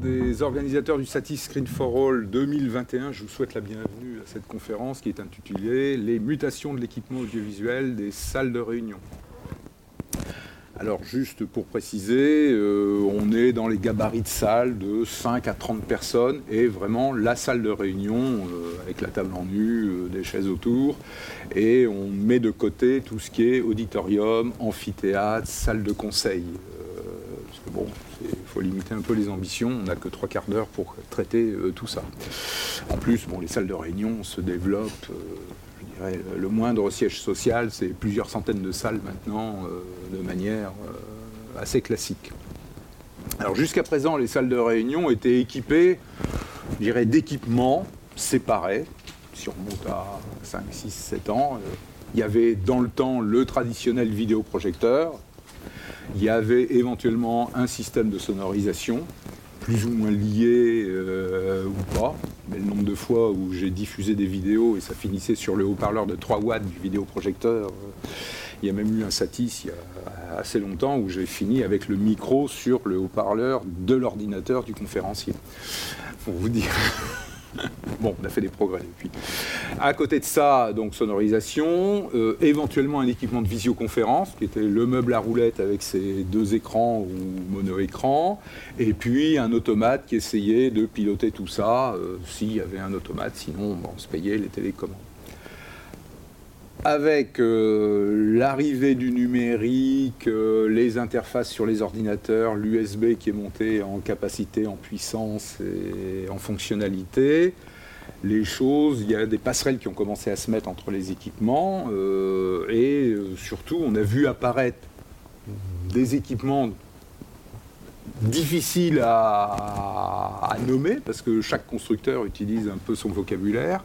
des organisateurs du Satis Screen for All 2021, je vous souhaite la bienvenue à cette conférence qui est intitulée Les mutations de l'équipement audiovisuel des salles de réunion. Alors juste pour préciser, euh, on est dans les gabarits de salles de 5 à 30 personnes et vraiment la salle de réunion euh, avec la table en nu, euh, des chaises autour et on met de côté tout ce qui est auditorium, amphithéâtre, salle de conseil. Bon, il faut limiter un peu les ambitions, on n'a que trois quarts d'heure pour traiter tout ça. En plus, bon, les salles de réunion se développent le moindre siège social, c'est plusieurs centaines de salles maintenant, euh, de manière euh, assez classique. Alors jusqu'à présent, les salles de réunion étaient équipées, je dirais, d'équipements séparés. Si on remonte à 5, 6, 7 ans, euh, il y avait dans le temps le traditionnel vidéoprojecteur, il y avait éventuellement un système de sonorisation, plus ou moins lié ou pas. Mais le nombre de fois où j'ai diffusé des vidéos et ça finissait sur le haut-parleur de 3 watts du vidéoprojecteur, euh, il y a même eu un Satis il y a assez longtemps où j'ai fini avec le micro sur le haut-parleur de l'ordinateur du conférencier. Pour vous dire. bon, on a fait des progrès depuis. À côté de ça, donc sonorisation, euh, éventuellement un équipement de visioconférence, qui était le meuble à roulette avec ses deux écrans ou mono-écran, et puis un automate qui essayait de piloter tout ça, euh, s'il y avait un automate, sinon on se payait les télécommandes avec euh, l'arrivée du numérique, euh, les interfaces sur les ordinateurs, l'USB qui est monté en capacité, en puissance et en fonctionnalité, les choses, il y a des passerelles qui ont commencé à se mettre entre les équipements euh, et surtout on a vu apparaître des équipements difficiles à nommer parce que chaque constructeur utilise un peu son vocabulaire.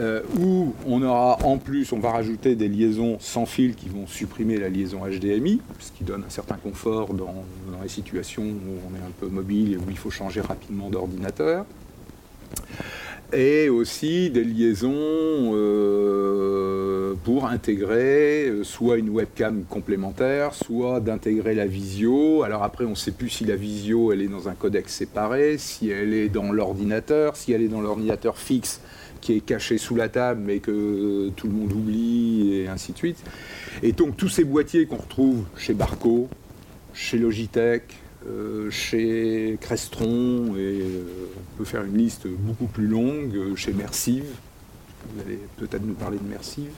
Euh, où on aura en plus, on va rajouter des liaisons sans fil qui vont supprimer la liaison HDMI, ce qui donne un certain confort dans, les situations où on est un peu mobile et où il faut changer rapidement d'ordinateur. Et aussi des liaisons euh, pour intégrer euh, soit une webcam complémentaire, soit d'intégrer la visio. Alors après, on ne sait plus si la visio, elle est dans un codec séparé, si elle est dans l'ordinateur, si elle est dans l'ordinateur fixe qui est caché sous la table mais que tout le monde oublie et ainsi de suite. Et donc tous ces boîtiers qu'on retrouve chez Barco, chez Logitech, euh, chez Crestron, et euh, on peut faire une liste beaucoup plus longue, euh, chez Mersive, vous allez peut-être nous parler de Mersive,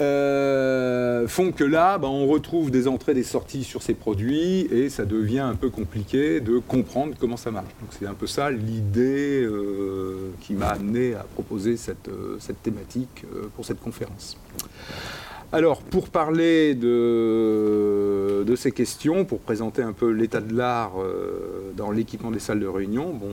euh, font que là, bah, on retrouve des entrées, des sorties sur ces produits et ça devient un peu compliqué de comprendre comment ça marche. Donc c'est un peu ça l'idée euh, qui m'a amené à proposer cette, euh, thématique pour cette conférence. Alors, pour parler de, de, ces questions, pour présenter un peu l'état de l'art dans l'équipement des salles de réunion, bon,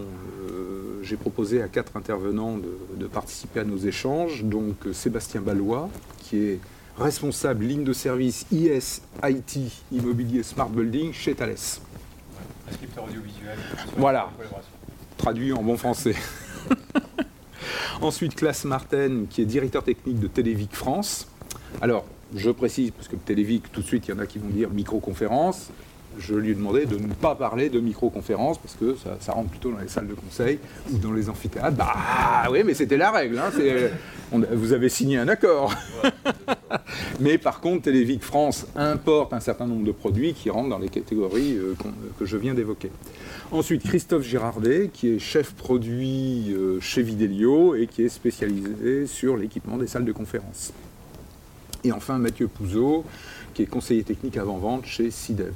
j'ai proposé à quatre intervenants de, participer à nos échanges. Donc Sébastien Ballois, qui est responsable ligne de service IS IT Immobilier Smart Building chez Thales. audiovisuel. Voilà, traduit en bon français. Ensuite, Classe Martin, qui est directeur technique de Télévic France. Alors, je précise, parce que Télévic, tout de suite, il y en a qui vont dire microconférence je lui ai demandé de ne pas parler de microconférence parce que ça, rentre plutôt dans les salles de conseil ou dans les amphithéâtres. Bah oui, mais c'était la règle. Hein, vous avez signé un accord. mais par contre, Télévic France importe un certain nombre de produits qui rentrent dans les catégories euh, que je viens d'évoquer. Ensuite, Christophe Girardet, qui est chef produit euh, chez Videlio et qui est spécialisé sur l'équipement des salles de conférence. Et enfin, Mathieu Pouzeau, qui est conseiller technique avant-vente chez CIDEV.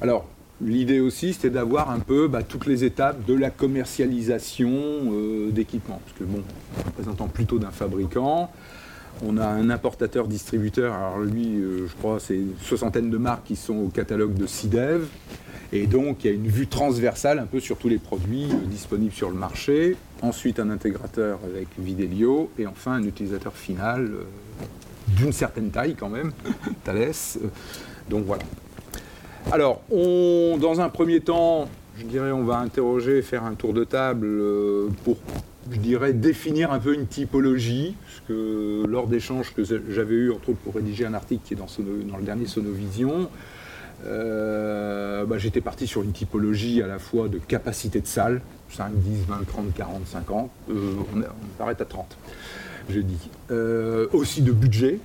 Alors, l'idée aussi, c'était d'avoir un peu bah, toutes les étapes de la commercialisation euh, d'équipements. Parce que, bon, représentant plutôt d'un fabricant, on a un importateur-distributeur, alors lui, euh, je crois, c'est une soixantaine de marques qui sont au catalogue de CIDEV. Et donc, il y a une vue transversale un peu sur tous les produits euh, disponibles sur le marché. Ensuite, un intégrateur avec Videlio. Et enfin, un utilisateur final d'une certaine taille quand même, Thales. donc voilà. Alors, dans un premier temps, je dirais, on va interroger, faire un tour de table euh, pour, je dirais, définir un peu une typologie, parce que lors d'échanges que j'avais eu, entre autres, pour rédiger un article qui est dans, le dernier Sonovision, bah, j'étais parti sur une typologie à la fois de capacité de salle, 5, 10, 20, 30, 40, 50, on, on arrête à 30, je dis. aussi de budget,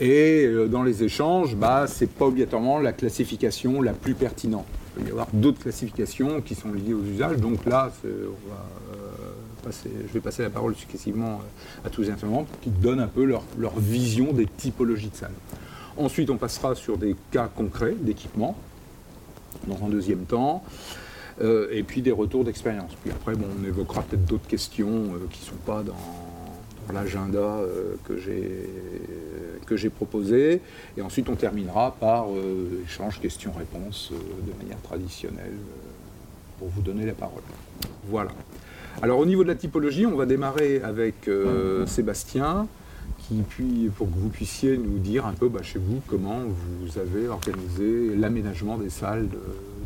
et euh, dans les échanges, bah, ce n'est pas obligatoirement la classification la plus pertinente. Il peut y avoir d'autres classifications qui sont liées aux usages. Donc là, euh, je vais passer la parole successivement euh, à tous les intervenants qui donnent un peu leur, vision des typologies de salles. Ensuite, on passera sur des cas concrets d'équipement dans un deuxième temps. et puis des retours d'expérience. Puis après, bon, on évoquera peut-être d'autres questions qui ne sont pas dans, l'agenda euh, que j'ai proposé. Et ensuite, on terminera par euh, échange questions-réponses euh, de manière traditionnelle pour vous donner la parole. Voilà. Alors au niveau de la typologie, on va démarrer avec Sébastien, puis pour que vous puissiez nous dire un peu bah, chez vous comment vous avez organisé l'aménagement des salles de,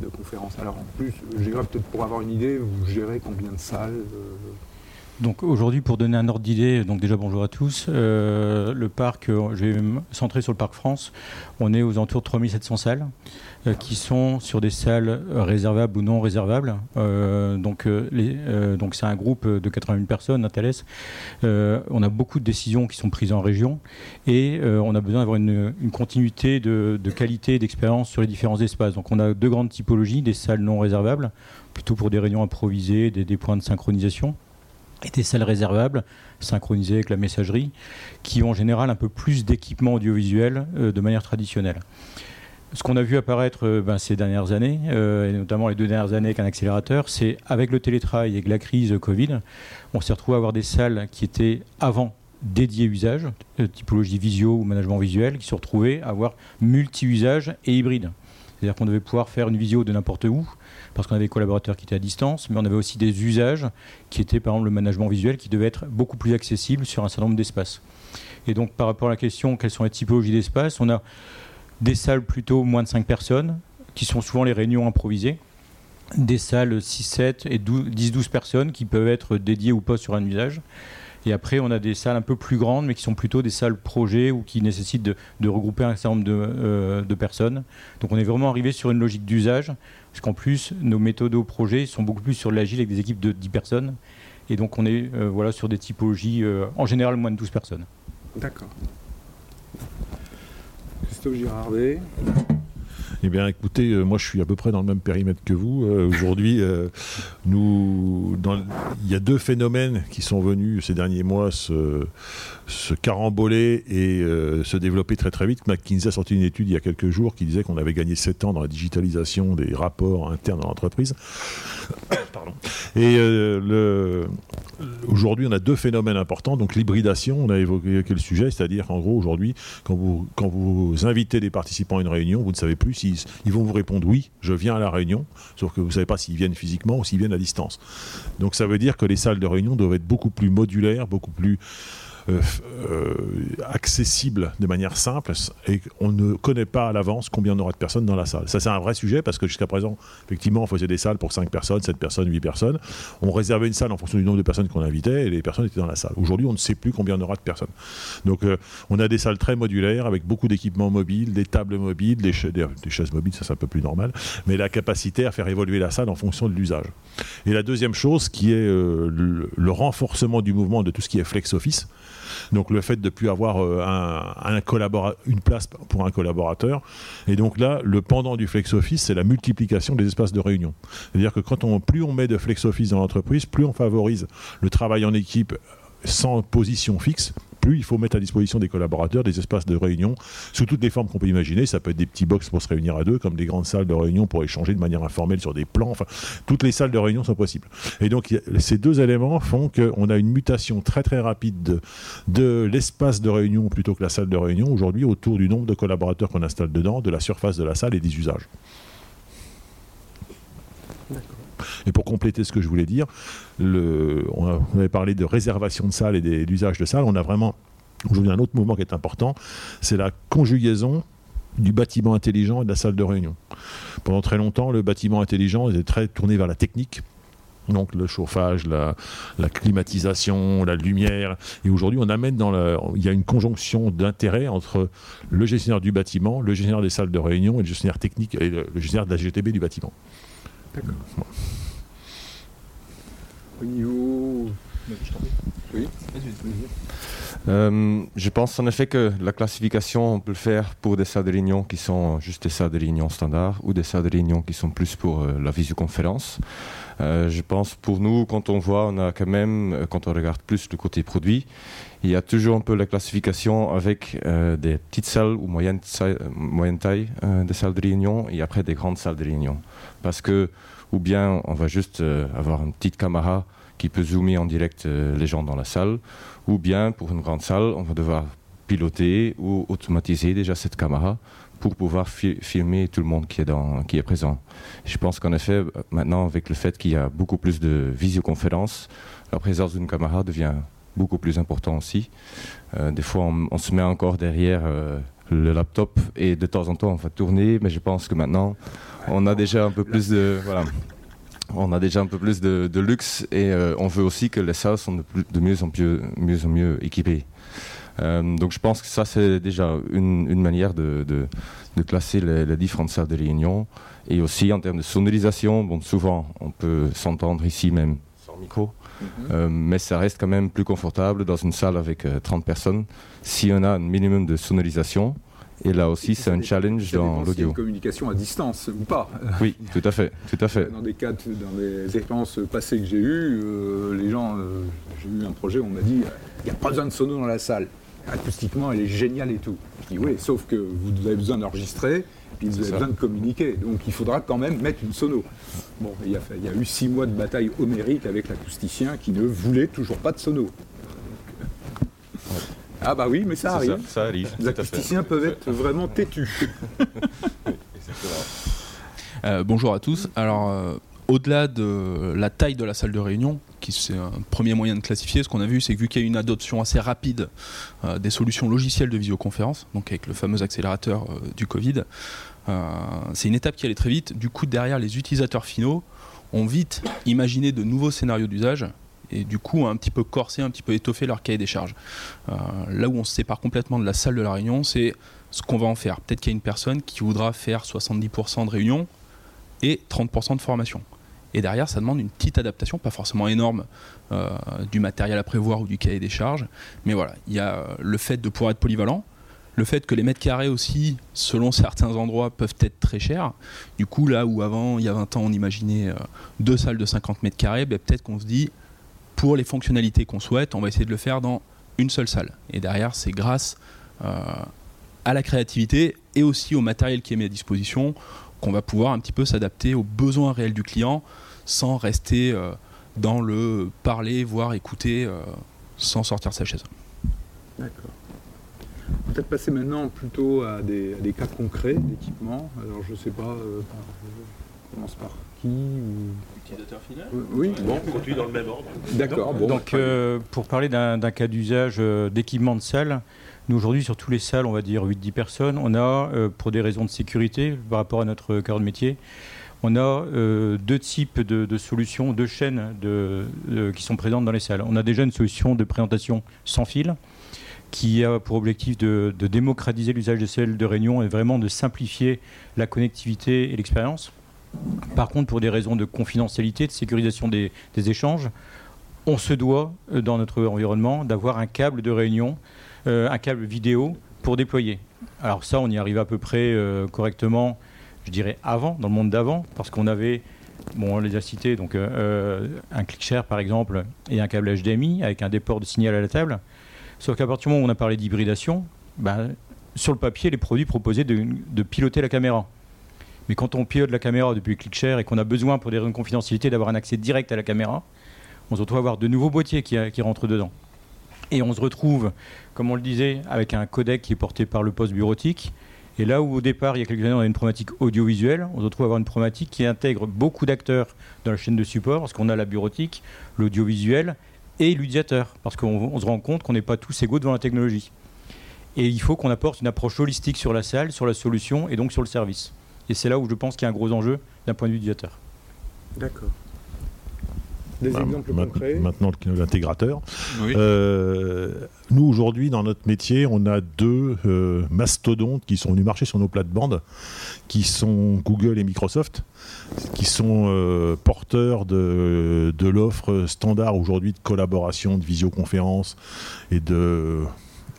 de conférences. Alors en plus, j'irai peut-être pour avoir une idée, vous gérez combien de salles donc aujourd'hui, pour donner un ordre d'idée, donc déjà bonjour à tous. Euh, le parc, euh, je vais me centrer sur le parc France. On est aux alentours de 3700 salles euh, qui sont sur des salles réservables ou non réservables. donc c'est un groupe de 80 personnes à on a beaucoup de décisions qui sont prises en région et on a besoin d'avoir une, continuité de, qualité et d'expérience sur les différents espaces. Donc on a deux grandes typologies, des salles non réservables, plutôt pour des réunions improvisées, des points de synchronisation et des salles réservables, synchronisées avec la messagerie, qui ont en général un peu plus d'équipement audiovisuel euh, de manière traditionnelle. Ce qu'on a vu apparaître euh, ben, ces dernières années, euh, et notamment les deux dernières années avec un accélérateur, c'est avec le télétravail et avec la crise Covid, on s'est retrouvé à avoir des salles qui étaient avant dédiées usage, typologie visio ou management visuel, qui se retrouvaient à avoir multi-usage et hybride. C'est-à-dire qu'on devait pouvoir faire une visio de n'importe où, parce qu'on avait des collaborateurs qui étaient à distance, mais on avait aussi des usages qui étaient par exemple le management visuel qui devait être beaucoup plus accessible sur un certain nombre d'espaces. Et donc par rapport à la question quelles sont les typologies d'espaces, on a des salles plutôt moins de 5 personnes, qui sont souvent les réunions improvisées, des salles 6, 7 et 10-12 personnes qui peuvent être dédiées ou pas sur un usage. Et après, on a des salles un peu plus grandes, mais qui sont plutôt des salles projets ou qui nécessitent de, regrouper un certain nombre de, euh, de, personnes. Donc on est vraiment arrivé sur une logique d'usage parce qu'en plus, nos méthodes au projet sont beaucoup plus sur l'agile avec des équipes de 10 personnes. Et donc, on est euh, voilà, sur des typologies, euh, en général, moins de 12 personnes. D'accord. Christophe Girardet eh bien, écoutez, euh, moi, je suis à peu près dans le même périmètre que vous. Aujourd'hui, nous, il y a deux phénomènes qui sont venus ces derniers mois se, se caramboler et se développer très très vite. McKinsey a sorti une étude il y a quelques jours qui disait qu'on avait gagné 7 ans dans la digitalisation des rapports internes dans l'entreprise. Et le, aujourd'hui, on a deux phénomènes importants. Donc l'hybridation, on a évoqué le sujet, c'est-à-dire qu'en gros, aujourd'hui, quand vous, invitez des participants à une réunion, vous ne savez plus s'ils ils vont vous répondre oui, je viens à la réunion, sauf que vous ne savez pas s'ils viennent physiquement ou s'ils viennent à distance. Donc ça veut dire que les salles de réunion doivent être beaucoup plus modulaires, beaucoup plus euh, euh, accessible de manière simple et on ne connaît pas à l'avance combien on aura de personnes dans la salle. Ça, c'est un vrai sujet parce que jusqu'à présent, effectivement, on faisait des salles pour 5 personnes, 7 personnes, 8 personnes. On réservait une salle en fonction du nombre de personnes qu'on invitait et les personnes étaient dans la salle. Aujourd'hui, on ne sait plus combien on aura de personnes. Donc, euh, on a des salles très modulaires avec beaucoup d'équipements mobiles, des tables mobiles, des, chaises mobiles, ça c'est un peu plus normal, mais la capacité à faire évoluer la salle en fonction de l'usage. Et la deuxième chose qui est le, le renforcement du mouvement de tout ce qui est flex office. Donc le fait de ne plus avoir euh, un, une place pour un collaborateur. Et donc là, le pendant du flex office, c'est la multiplication des espaces de réunion. C'est-à-dire que quand on, plus on met de flex office dans l'entreprise, plus on favorise le travail en équipe sans position fixe, plus il faut mettre à disposition des collaborateurs des espaces de réunion sous toutes les formes qu'on peut imaginer. Ça peut être des petits box pour se réunir à deux, comme des grandes salles de réunion pour échanger de manière informelle sur des plans. Enfin, toutes les salles de réunion sont possibles. Et donc, ces deux éléments font qu'on a une mutation très très rapide de, de l'espace de réunion plutôt que la salle de réunion aujourd'hui autour du nombre de collaborateurs qu'on installe dedans, de la surface de la salle et des usages. Et pour compléter ce que je voulais dire, on, avait parlé de réservation de salles et d'usage de salles. On a vraiment aujourd'hui un autre mouvement qui est important, c'est la conjugaison du bâtiment intelligent et de la salle de réunion. Pendant très longtemps, le bâtiment intelligent était très tourné vers la technique Donc le chauffage, la, climatisation, la lumière. Et aujourd'hui, on amène dans il y a une conjonction d'intérêts entre le gestionnaire du bâtiment, le gestionnaire des salles de réunion et le gestionnaire technique et le, le gestionnaire de la GTB du bâtiment. D'accord. Au niveau. Oui. Euh, je pense en effet que la classification, on peut le faire pour des salles de réunion qui sont juste des salles de réunion standards ou des salles de réunion qui sont plus pour euh, la visioconférence. Euh, je pense pour nous, quand on voit, on a quand même, euh, quand on regarde plus le côté produit, il y a toujours un peu la classification avec euh, des petites salles ou moyenne, taille- moyenne taille euh, de salles de réunion et après des grandes salles de réunion. Parce que, ou bien on va juste euh, avoir une petite caméra qui peut zoomer en direct euh, les gens dans la salle, ou bien pour une grande salle, on va devoir piloter ou automatiser déjà cette caméra pour pouvoir fi- filmer tout le monde qui est, dans, qui est présent. Je pense qu'en effet, maintenant, avec le fait qu'il y a beaucoup plus de visioconférences, la présence d'une caméra devient beaucoup plus important aussi. Euh, des fois, on, se met encore derrière le laptop et de temps en temps, on va mais je pense que maintenant, on a déjà un peu plus de... Voilà. On a déjà un peu plus de, luxe et euh, on veut aussi que les salles sont de mieux, en mieux, mieux en mieux équipées. Euh, donc je pense que ça c'est déjà une, une manière de, de- de classer les, les différentes salles de réunion. Et aussi en termes de sonorisation, bon, souvent on peut s'entendre ici même sans micro, euh, mais ça reste quand même plus confortable dans une salle avec euh, 30 personnes si on a un minimum de sonorisation. Et là aussi c'est un challenge Ça dans l'audio. une communication à distance ou pas. Oui, tout à fait, tout à fait. Dans des cas, dans des expériences passées que j'ai eues, euh, les gens, euh, j'ai eu un projet où on m'a dit il n'y a pas besoin de sono dans la salle. Acoustiquement, elle est géniale et tout. Je dis oui, sauf que vous avez besoin d'enregistrer, puis vous avez ça. besoin de communiquer. Donc il faudra quand même mettre une sono. Bon, il y a, fa- il y a eu six mois de bataille homérique avec l'acousticien qui ne voulait toujours pas de sono. Ah bah oui, mais ça arrive. ça, ça arrive. Les acousticiens peuvent être vraiment têtus. Euh, bonjour à tous. Alors, euh, au-delà de la taille de la salle de réunion, qui c'est un premier moyen de classifier, ce qu'on a vu, c'est que vu qu'il y a une adoption assez rapide euh, des solutions logicielles de visioconférence, donc avec le fameux accélérateur euh, du Covid, euh, c'est une étape qui allait très vite. Du coup, derrière, les utilisateurs finaux ont vite imaginé de nouveaux scénarios d'usage et du coup ont un petit peu corsé, un petit peu étoffé leur cahier des charges. Là où on se sépare complètement de la salle de la réunion, c'est ce qu'on va en faire. Peut-être qu'il y a une personne qui voudra faire 70% de réunion et 30% de formation. Et derrière, ça demande une petite adaptation, pas forcément énorme, euh, du matériel à prévoir ou du cahier des charges. Mais voilà, il y a euh, le fait de pouvoir être polyvalent, le fait que les mètres carrés aussi, selon certains endroits, peuvent être très chers. Du coup, là où avant, il y a 20 ans, on imaginait euh, deux salles de 50 mètres carrés, ben, peut-être qu'on se dit, pour les fonctionnalités qu'on souhaite, on va essayer de le faire dans une seule salle. Et derrière, c'est grâce à la créativité et aussi au matériel qui est mis à disposition qu'on va pouvoir un petit peu s'adapter aux besoins réels du client sans rester euh, dans le parler, voir, écouter, euh, sans sortir de sa chaise. D'accord. Peut-être passer maintenant plutôt à des, à des cas concrets d'équipement. Alors je sais pas, euh, je commence par qui ou... Utilisateur final Oui, bon, Conduit dans le même ordre. d'accord. Bon, Donc, euh, pour parler d'un d'un cas d'usage euh, d'équipement de salle, nous aujourd'hui, sur tous les salles, on va dire 8-10 personnes, on a, euh, pour des raisons de sécurité par rapport à notre cœur de métier, on a euh, deux types de, solutions, deux chaînes qui sont présentes dans les salles. On a déjà une solution de présentation sans fil qui a pour objectif de, démocratiser l'usage des salles de réunion et vraiment de simplifier la connectivité et l'expérience. Par contre, pour des raisons de confidentialité, de sécurisation des- échanges, on se doit, euh, dans notre environnement, d'avoir un câble de réunion, euh, un câble vidéo pour déployer. Alors ça, on y arrive à peu près correctement, je dirais avant, dans le monde d'avant, parce qu'on avait, bon, on les a cités, donc euh, euh, un ClickShare par exemple, et un câble HDMI avec un déport de signal à la table. Sauf qu'à partir du moment où on a parlé d'hybridation, ben, sur le papier, les produits proposaient de, piloter la caméra. Mais quand on pilote la caméra depuis ClickShare et qu'on a besoin pour des raisons de confidentialité d'avoir un accès direct à la caméra, on se retrouve à avoir de nouveaux boîtiers qui, qui rentrent dedans. Et on se retrouve, comme on le disait, avec un codec qui est porté par le poste bureautique. Et là où au départ, il y a quelques années, on a une problématique audiovisuelle, on se retrouve à avoir une problématique qui intègre beaucoup d'acteurs dans la chaîne de support, parce qu'on a la bureautique, l'audiovisuel et l'utilisateur, parce qu'on on se rend compte qu'on n'est pas tous égaux devant la technologie. Et il faut qu'on apporte une approche holistique sur la salle, sur la solution et donc sur le service. Et c'est là où je pense qu'il y a un gros enjeu d'un point de vue utilisateur. D'accord. Des bah, exemples ma- concrets Maintenant, l'intégrateur. Oui. Euh, nous, aujourd'hui, dans notre métier, on a deux euh, mastodontes qui sont venus marcher sur nos plates-bandes, qui sont Google et Microsoft, qui sont euh, porteurs de, de l'offre standard aujourd'hui de collaboration, de visioconférence et de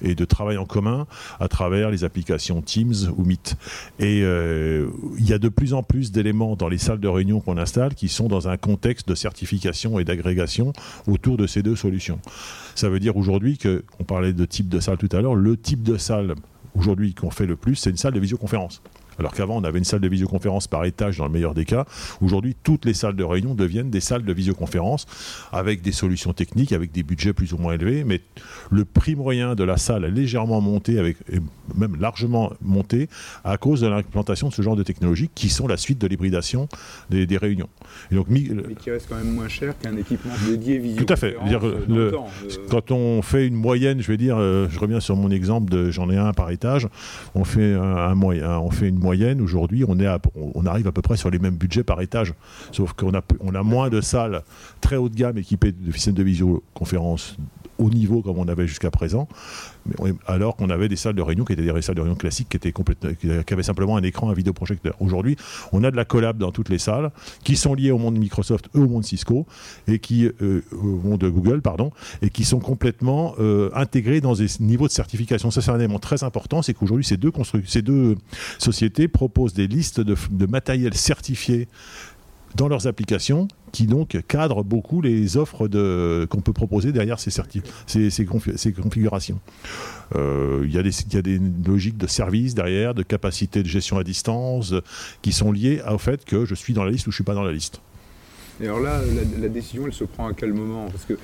et de travail en commun à travers les applications Teams ou Meet. Et euh, il y a de plus en plus d'éléments dans les salles de réunion qu'on installe qui sont dans un contexte de certification et d'agrégation autour de ces deux solutions. Ça veut dire aujourd'hui que, on parlait de type de salle tout à l'heure, le type de salle aujourd'hui qu'on fait le plus, c'est une salle de visioconférence. Alors qu'avant, on avait une salle de visioconférence par étage dans le meilleur des cas. Aujourd'hui, toutes les salles de réunion deviennent des salles de visioconférence avec des solutions techniques, avec des budgets plus ou moins élevés. Mais le prix moyen de la salle est légèrement monté, avec, et même largement monté, à cause de l'implantation de ce genre de technologies qui sont la suite de l'hybridation des, des réunions. Et donc, mi- Mais qui reste quand même moins cher qu'un équipement dédié Tout à fait. visioconférence Dire, euh, le- temps. Euh, quand on fait une moyenne, je vais dire, euh, je reviens sur mon exemple de j'en ai un par étage, on fait un, un moyen, on fait une moyenne. Aujourd'hui, on arrive à peu près sur les mêmes budgets par étage, sauf qu'on a on a moins de salles très haut de gamme équipées de systèmes de visioconférence haut niveau comme on avait jusqu'à présent, alors qu'on avait des salles de réunion qui étaient des salles de réunion classiques qui étaient qui avaient simplement un écran, un vidéoprojecteur. Aujourd'hui, on a de la collab dans toutes les salles qui sont liées au monde Microsoft et au monde Cisco et qui euh, au monde de Google, pardon, et qui sont complètement euh, intégrés dans des niveaux de certification. Ça, c'est un élément très important, c'est qu'aujourd'hui, ces deux, sociétés proposent des listes de matériel certifié dans leurs applications qui donc cadrent beaucoup les offres qu'on peut proposer derrière ces, configurations. Euh, Il y, a des- logiques de service derrière, de capacité de gestion à distance, qui sont liées au fait que je suis dans la liste ou je suis pas dans la liste. Et alors là, la, la décision, elle se prend à quel moment? Parce que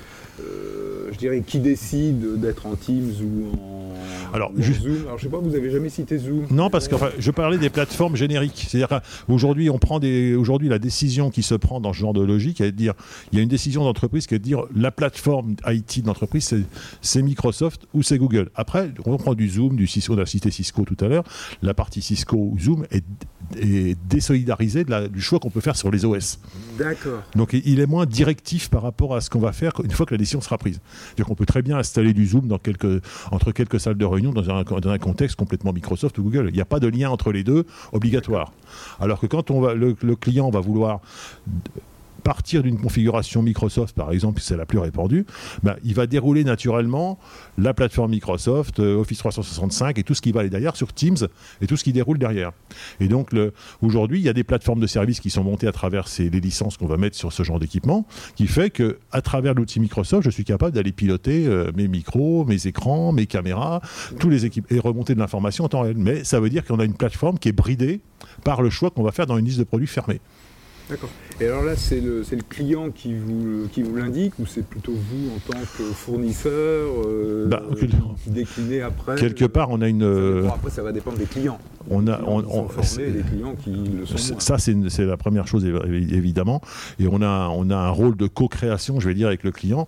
je dirais, qui décide d'être en Teams ou en, Alors, ou en juste- Zoom Alors je sais pas, vous avez jamais cité Zoom Non, parce que enfin, je parlais des plateformes génériques. C'est-à-dire qu'aujourd'hui, on prend des, aujourd'hui, la décision qui se prend dans ce genre de logique, est de dire, il y a une décision d'entreprise qui est de dire, la plateforme IT de l'entreprise, c'est, c'est Microsoft ou c'est Google. Après, on prend du Zoom, du Cisco, on a cité Cisco tout à l'heure. La partie Cisco ou Zoom est, est désolidarisée de la- du choix qu'on peut faire sur les OS. D'accord. Donc il est moins directif par rapport à ce qu'on va faire une fois que la décision sera prise. C'est-à-dire qu'on peut très bien installer du Zoom entre quelques salles de réunion dans un, contexte complètement Microsoft ou Google. Il n'y a pas de lien entre les deux obligatoire. Alors que quand on va, le client va vouloir partir d'une configuration Microsoft, par exemple, c'est la plus répandue, ben, il va dérouler naturellement la plateforme Microsoft, euh, Office 365 et tout ce qui va aller derrière sur Teams et tout ce qui déroule derrière. Et donc aujourd'hui, il y a des plateformes de services qui sont montées à travers les licences qu'on va mettre sur ce genre d'équipement, qui fait que à travers l'outil Microsoft, je suis capable d'aller piloter euh, mes micros, mes écrans, mes caméras, tous les équipes et remonter de l'information en temps réel. Mais ça veut dire qu'on a une plateforme qui est bridée par le choix qu'on va faire dans une liste de produits fermée. D'accord. Et alors là, c'est le, client qui vous, qui vous l'indique ou c'est plutôt vous en tant que fournisseur euh, Bah, qui déclinez après Quelque part, on a une, euh, après, ça va dépendre des clients. on a, on, clients qui sont on- formés des clients qui le sont. Ça, c'est la première chose, évi- évidemment. Et on a, on a un rôle de co-création, je vais dire, avec le client,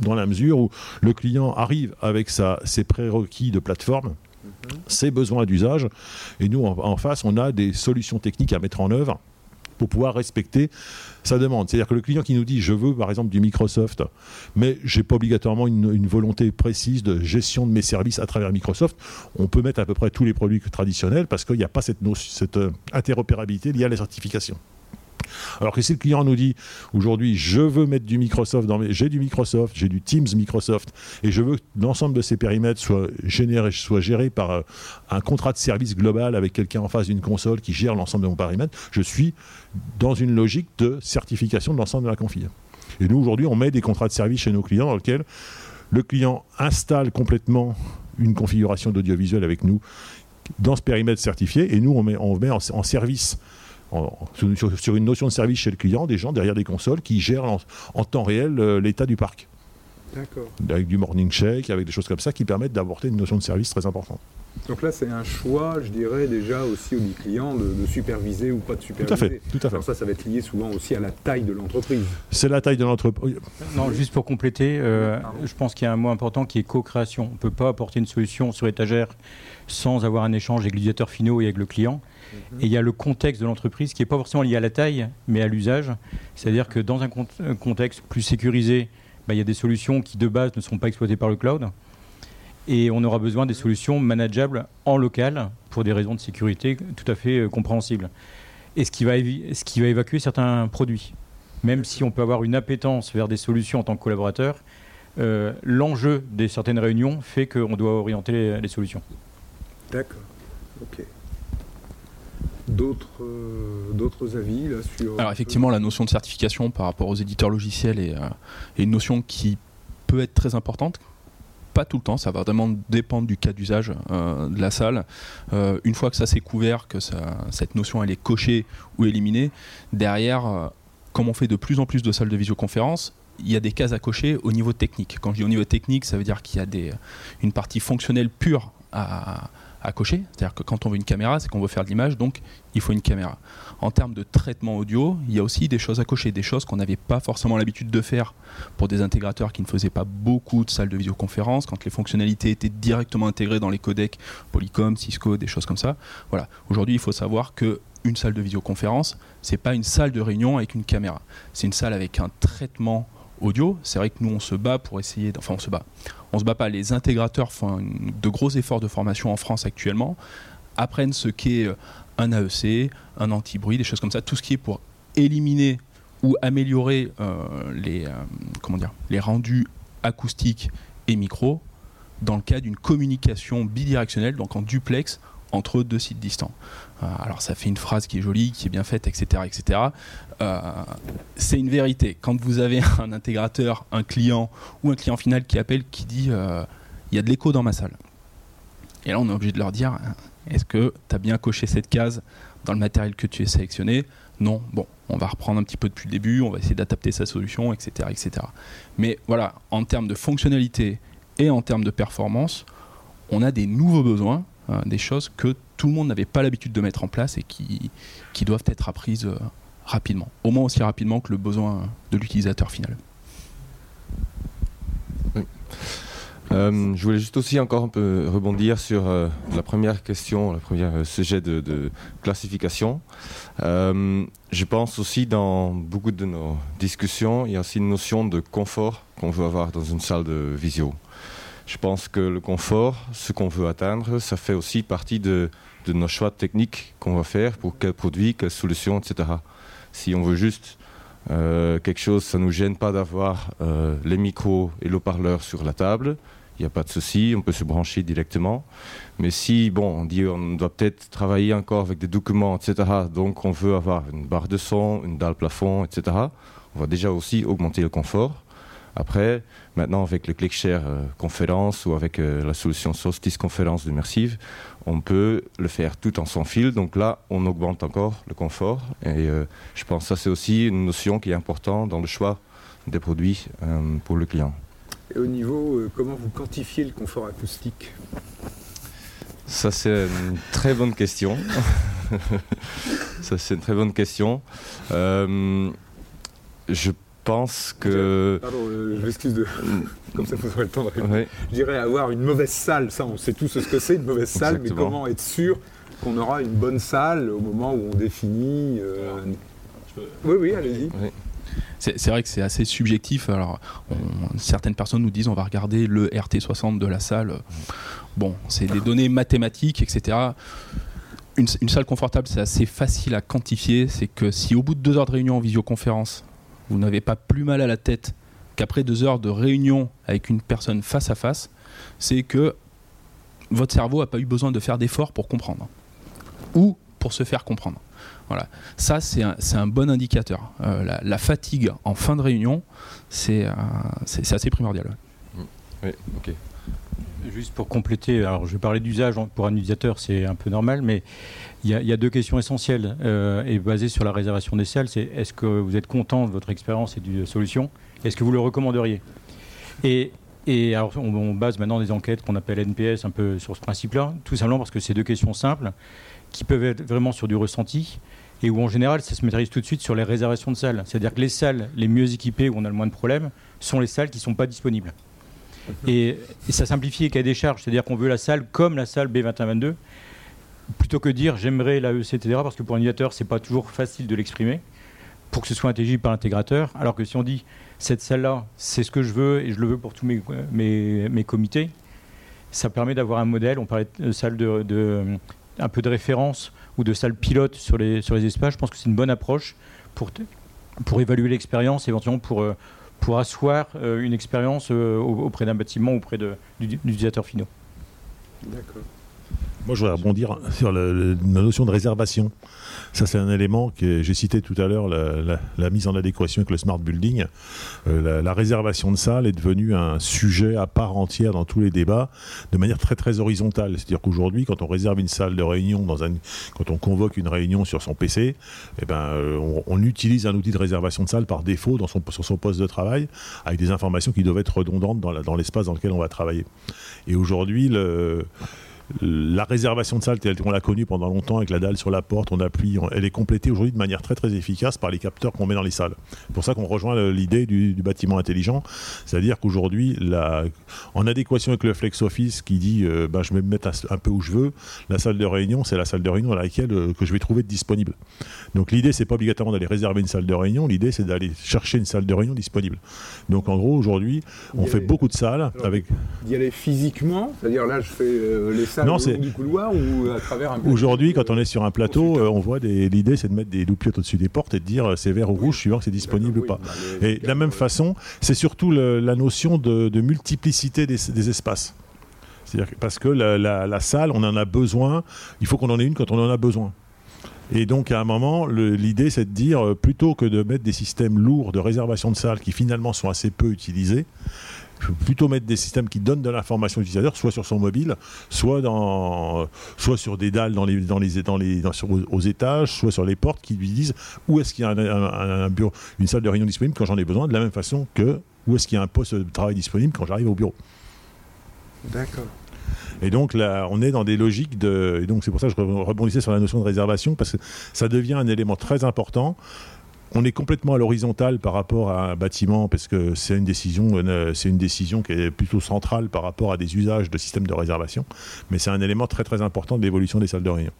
dans la mesure où le client arrive avec sa, ses prérequis de plateforme, ses besoins d'usage, et nous, en, en face, on a des solutions techniques à mettre en œuvre pour pouvoir respecter sa demande. C'est-à-dire que le client qui nous dit je veux par exemple du Microsoft, mais j'ai pas obligatoirement une, volonté précise de gestion de mes services à travers Microsoft, on peut mettre à peu près tous les produits traditionnels parce qu'il n'y a pas cette, cette euh, interopérabilité liée à la certification. Alors que si le client nous dit aujourd'hui je veux mettre du Microsoft dans mes, j'ai du Microsoft, j'ai du Teams Microsoft et je veux que l'ensemble de ces périmètres soit généré, soit géré par euh, un contrat de service global avec quelqu'un en face d'une console qui gère l'ensemble de mon périmètre, je suis dans une logique de certification de l'ensemble de la config. Et nous aujourd'hui on met des contrats de service chez nos clients dans lesquels le client installe complètement une configuration d'audiovisuel avec nous dans ce périmètre certifié et nous on met, on met en, en service en- sur, une notion de service chez le client, des gens derrière des consoles qui gèrent en, en temps réel euh, l'état du parc, D'accord. avec du morning check, avec des choses comme ça qui permettent d'apporter une notion de service très importante. Donc là, c'est un choix, je dirais, déjà aussi au client de, de superviser ou pas de superviser. Tout à fait, tout à fait. Alors ça, ça va être lié souvent aussi à la taille de l'entreprise. C'est la taille de l'entreprise. Non, juste pour compléter, euh, je pense qu'il y a un mot important qui est co-création. On ne peut pas apporter une solution sur étagère sans avoir un échange avec l'utilisateur finaux et avec le client. Et il y a le contexte de l'entreprise qui n'est pas forcément lié à la taille, mais à l'usage. C'est-à-dire que dans un cont- un contexte plus sécurisé, bah, il y a des solutions qui de base ne sont pas exploitées par le cloud. Et on aura besoin des solutions manageables en local pour des raisons de sécurité tout à fait euh, compréhensibles. Et ce qui, va évi- ce qui va évacuer certains produits. Même si on peut avoir une appétence vers des solutions en tant que collaborateur, euh, l'enjeu des certaines réunions fait qu'on doit orienter les- les solutions. D'accord. Ok. D'autres euh, d'autres avis là sur. Alors effectivement, la notion de certification par rapport aux éditeurs logiciels est, euh, est une notion qui peut être très importante. Pas tout le temps, ça va vraiment dépendre du cas d'usage euh, de la salle. Une fois que ça s'est couvert, que cette notion elle est cochée ou éliminée, derrière, comme on fait de plus en plus de salles de visioconférence, il y a des cases à cocher au niveau technique. Quand je dis au niveau technique, ça veut dire qu'il y a des, une partie fonctionnelle pure à cocher. C'est-à-dire que quand on veut une caméra, c'est qu'on veut faire de l'image, donc il faut une caméra. En termes de traitement audio, il y a aussi des choses à cocher, des choses qu'on n'avait pas forcément l'habitude de faire pour des intégrateurs qui ne faisaient pas beaucoup de salles de visioconférence, quand les fonctionnalités étaient directement intégrées dans les codecs Polycom, Cisco, des choses comme ça. Voilà. Aujourd'hui, il faut savoir que une salle de visioconférence, c'est pas une salle de réunion avec une caméra. C'est une salle avec un traitement audio. C'est vrai que nous, on se bat pour essayer. Enfin, on se bat. On se bat pas. Les intégrateurs font de gros efforts de formation en France actuellement, apprennent ce qu'est euh, un AEC, un anti-bruit, des choses comme ça, tout ce qui est pour éliminer ou améliorer euh, les, euh, comment dire, les rendus acoustiques et micro dans le cas d'une communication bidirectionnelle, donc en duplex entre deux sites distants. Alors ça fait une phrase qui est jolie, qui est bien faite, etc. etc. Euh, c'est une vérité. Quand vous avez un intégrateur, un client ou un client final qui appelle, qui dit euh, il y a de l'écho dans ma salle. Et là, on est obligé de leur dire est-ce que tu as bien coché cette case dans le matériel que tu as sélectionné? Non. Bon, on va reprendre un petit peu depuis le début, on va essayer d'adapter sa solution, etc., etc. Mais voilà, en termes de fonctionnalité et en termes de performance, on a des nouveaux besoins, euh, des choses que tout le monde n'avait pas l'habitude de mettre en place et qui, doivent être apprises euh, rapidement. Au moins aussi rapidement que le besoin de l'utilisateur final. Euh, je voulais juste aussi encore un peu rebondir sur euh, la première question, le premier euh, sujet de, classification. Je pense aussi dans beaucoup de nos discussions, il y a aussi une notion de confort qu'on veut avoir dans une salle de visio. Je pense que le confort, ce qu'on veut atteindre, ça fait aussi partie de, de nos choix techniques qu'on va faire pour quel produit, quelle solution, etc. Si on veut juste euh, quelque chose, ça ne nous gêne pas d'avoir euh, les micros et le parleur sur la table. Il n'y a pas de souci, on peut se brancher directement. Mais si, bon, on dit on doit peut-être travailler encore avec des documents, etc., donc on veut avoir une barre de son, une dalle plafond, etc., on va déjà aussi augmenter le confort. Après, maintenant avec le ClickShare euh, conférence ou avec euh, la solution Solstice conférence d'immersive, on peut le faire tout en sans fil. Donc là, on augmente encore le confort. Et euh, je pense que ça, c'est aussi une notion qui est importante dans le choix des produits euh, pour le client. Et au niveau, comment vous quantifiez le confort acoustique? Ça, c'est une très bonne question. ça, c'est une très bonne question. Je pense que. Pardon, euh, je m'excuse de. Comme ça, vous aurez le temps de répondre. Je dirais avoir une mauvaise salle, ça, on sait tous ce que c'est, une mauvaise salle, mais comment être sûr qu'on aura une bonne salle au moment où on définit. euh, Oui, oui, allez-y. C'est c'est vrai que c'est assez subjectif. Alors, on- certaines personnes nous disent on va regarder le RT60 de la salle. Bon, c'est des données mathématiques, etc. Une, une salle confortable, c'est assez facile à quantifier. C'est que si au bout de deux heures de réunion en visioconférence, vous n'avez pas plus mal à la tête qu'après deux heures de réunion avec une personne face à face, c'est que votre cerveau n'a pas eu besoin de faire d'efforts pour comprendre ou pour se faire comprendre. Voilà. Ça, c'est un, un bon indicateur. Euh, la, fatigue en fin de réunion, c'est euh, assez primordial. Oui, ok. Juste pour compléter, alors je parler d'usage hein, pour un utilisateur, c'est un peu normal, mais il y, a- deux questions essentielles euh, et basées sur la réservation des salles. C'est est-ce que vous êtes content de votre expérience et de la solution Est-ce que vous le recommanderiez? Et Et alors, on, on base maintenant des enquêtes qu'on appelle NPS un peu sur ce principe-là, tout simplement parce que c'est deux questions simples qui peuvent être vraiment sur du ressenti et où en général ça se matérialise tout de suite sur les réservations de salles. C'est-à-dire que les salles les mieux équipées où on a le moins de problèmes sont les salles qui ne sont pas disponibles. Et, ça simplifie les cahiers des charges, c'est-à-dire qu'on veut la salle comme la salle B2122, plutôt que dire j'aimerais la EC, etc. Parce que pour un utilisateur, c'est pas toujours facile de l'exprimer pour que ce soit intelligible par l'intégrateur. Alors que si on dit cette salle-là, c'est ce que je veux et je le veux pour tous mes, mes, comités, ça permet d'avoir un modèle. On parlait de salle de, un peu de référence ou de salle pilote sur les, sur les espaces. Je pense que c'est une bonne approche pour, pour évaluer l'expérience, éventuellement pour, euh, pour asseoir euh, une expérience euh, au- auprès d'un bâtiment, auprès de, du, du utilisateur finaux. D'accord. Moi, je voudrais rebondir sur la notion de réservation. Ça, c'est un élément que j'ai cité tout à l'heure, la, mise en adéquation avec le smart building. Euh, la, réservation de salles est devenue un sujet à part entière dans tous les débats, de manière très très horizontale. C'est-à-dire qu'aujourd'hui, quand on réserve une salle de réunion, dans un, quand on convoque une réunion sur son PC, eh ben, euh, on, utilise un outil de réservation de salle par défaut dans son, sur son poste de travail, avec des informations qui doivent être redondantes dans la- dans l'espace dans lequel on va travailler. Et aujourd'hui, le la réservation de salle telle qu'on l'a connue pendant longtemps avec la dalle sur la porte, on appuie, on- elle est complétée aujourd'hui de manière très très efficace par les capteurs qu'on met dans les salles. C'est pour ça qu'on rejoint l'idée du, du bâtiment intelligent, c'est-à-dire qu'aujourd'hui, en adéquation avec le flex office qui dit euh, ben, je vais me mettre un, peu où je veux, la salle de réunion, c'est la salle de réunion dans laquelle euh, que je vais trouver disponible. Donc l'idée, c'est pas obligatoirement d'aller réserver une salle de réunion, l'idée c'est d'aller chercher une salle de réunion disponible. Donc en gros, aujourd'hui, on fait beaucoup de salles Alors, avec D'y aller physiquement, c'est-à-dire là je fais euh, les salles Non, au c'est- long du couloir ou à travers un Aujourd'hui, quand on est sur un plateau, euh, on voit des- l'idée, c'est de mettre des loupiottes au-dessus des portes et de dire euh, c'est vert ou rouge suivant que c'est disponible ou pas. Bah, Et de la même façon, c'est surtout le- la notion de, de multiplicité des, des espaces. C'est-à-dire que- parce que la, la- la salle, on en a besoin. Il faut qu'on en ait une quand on en a besoin. Et donc, à un moment, le- l'idée, c'est de dire, euh, plutôt que de mettre des systèmes lourds de réservation de salles qui finalement sont assez peu utilisés, il faut plutôt mettre des systèmes qui donnent de l'information à l'utilisateur, soit sur son mobile, soit, dans, soit sur des dalles dans les, dans les, dans les, dans- sur- aux, aux étages, soit sur les portes qui lui disent où est-ce qu'il y a un, un- un bureau, une salle de réunion disponible quand j'en ai besoin, de la même façon que où est-ce qu'il y a un poste de travail disponible quand j'arrive au bureau. D'accord. Et donc là, on est dans des logiques de. Et donc c'est pour ça que je re- rebondissais sur la notion de réservation, parce que ça devient un élément très important. On est complètement à l'horizontale par rapport à un bâtiment, parce que c'est une décision, euh, une décision qui est plutôt centrale par rapport à des usages de systèmes de réservation. Mais c'est un élément très très important de l'évolution des salles de réunion.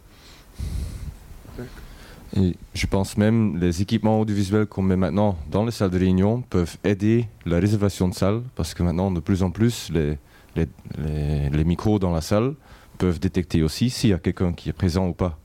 Je pense même les équipements audiovisuels qu'on met maintenant dans les salles de réunion peuvent aider la réservation de salles parce que maintenant de plus en plus les micros dans la salle peuvent détecter aussi s'il y a quelqu'un qui est présent ou pas.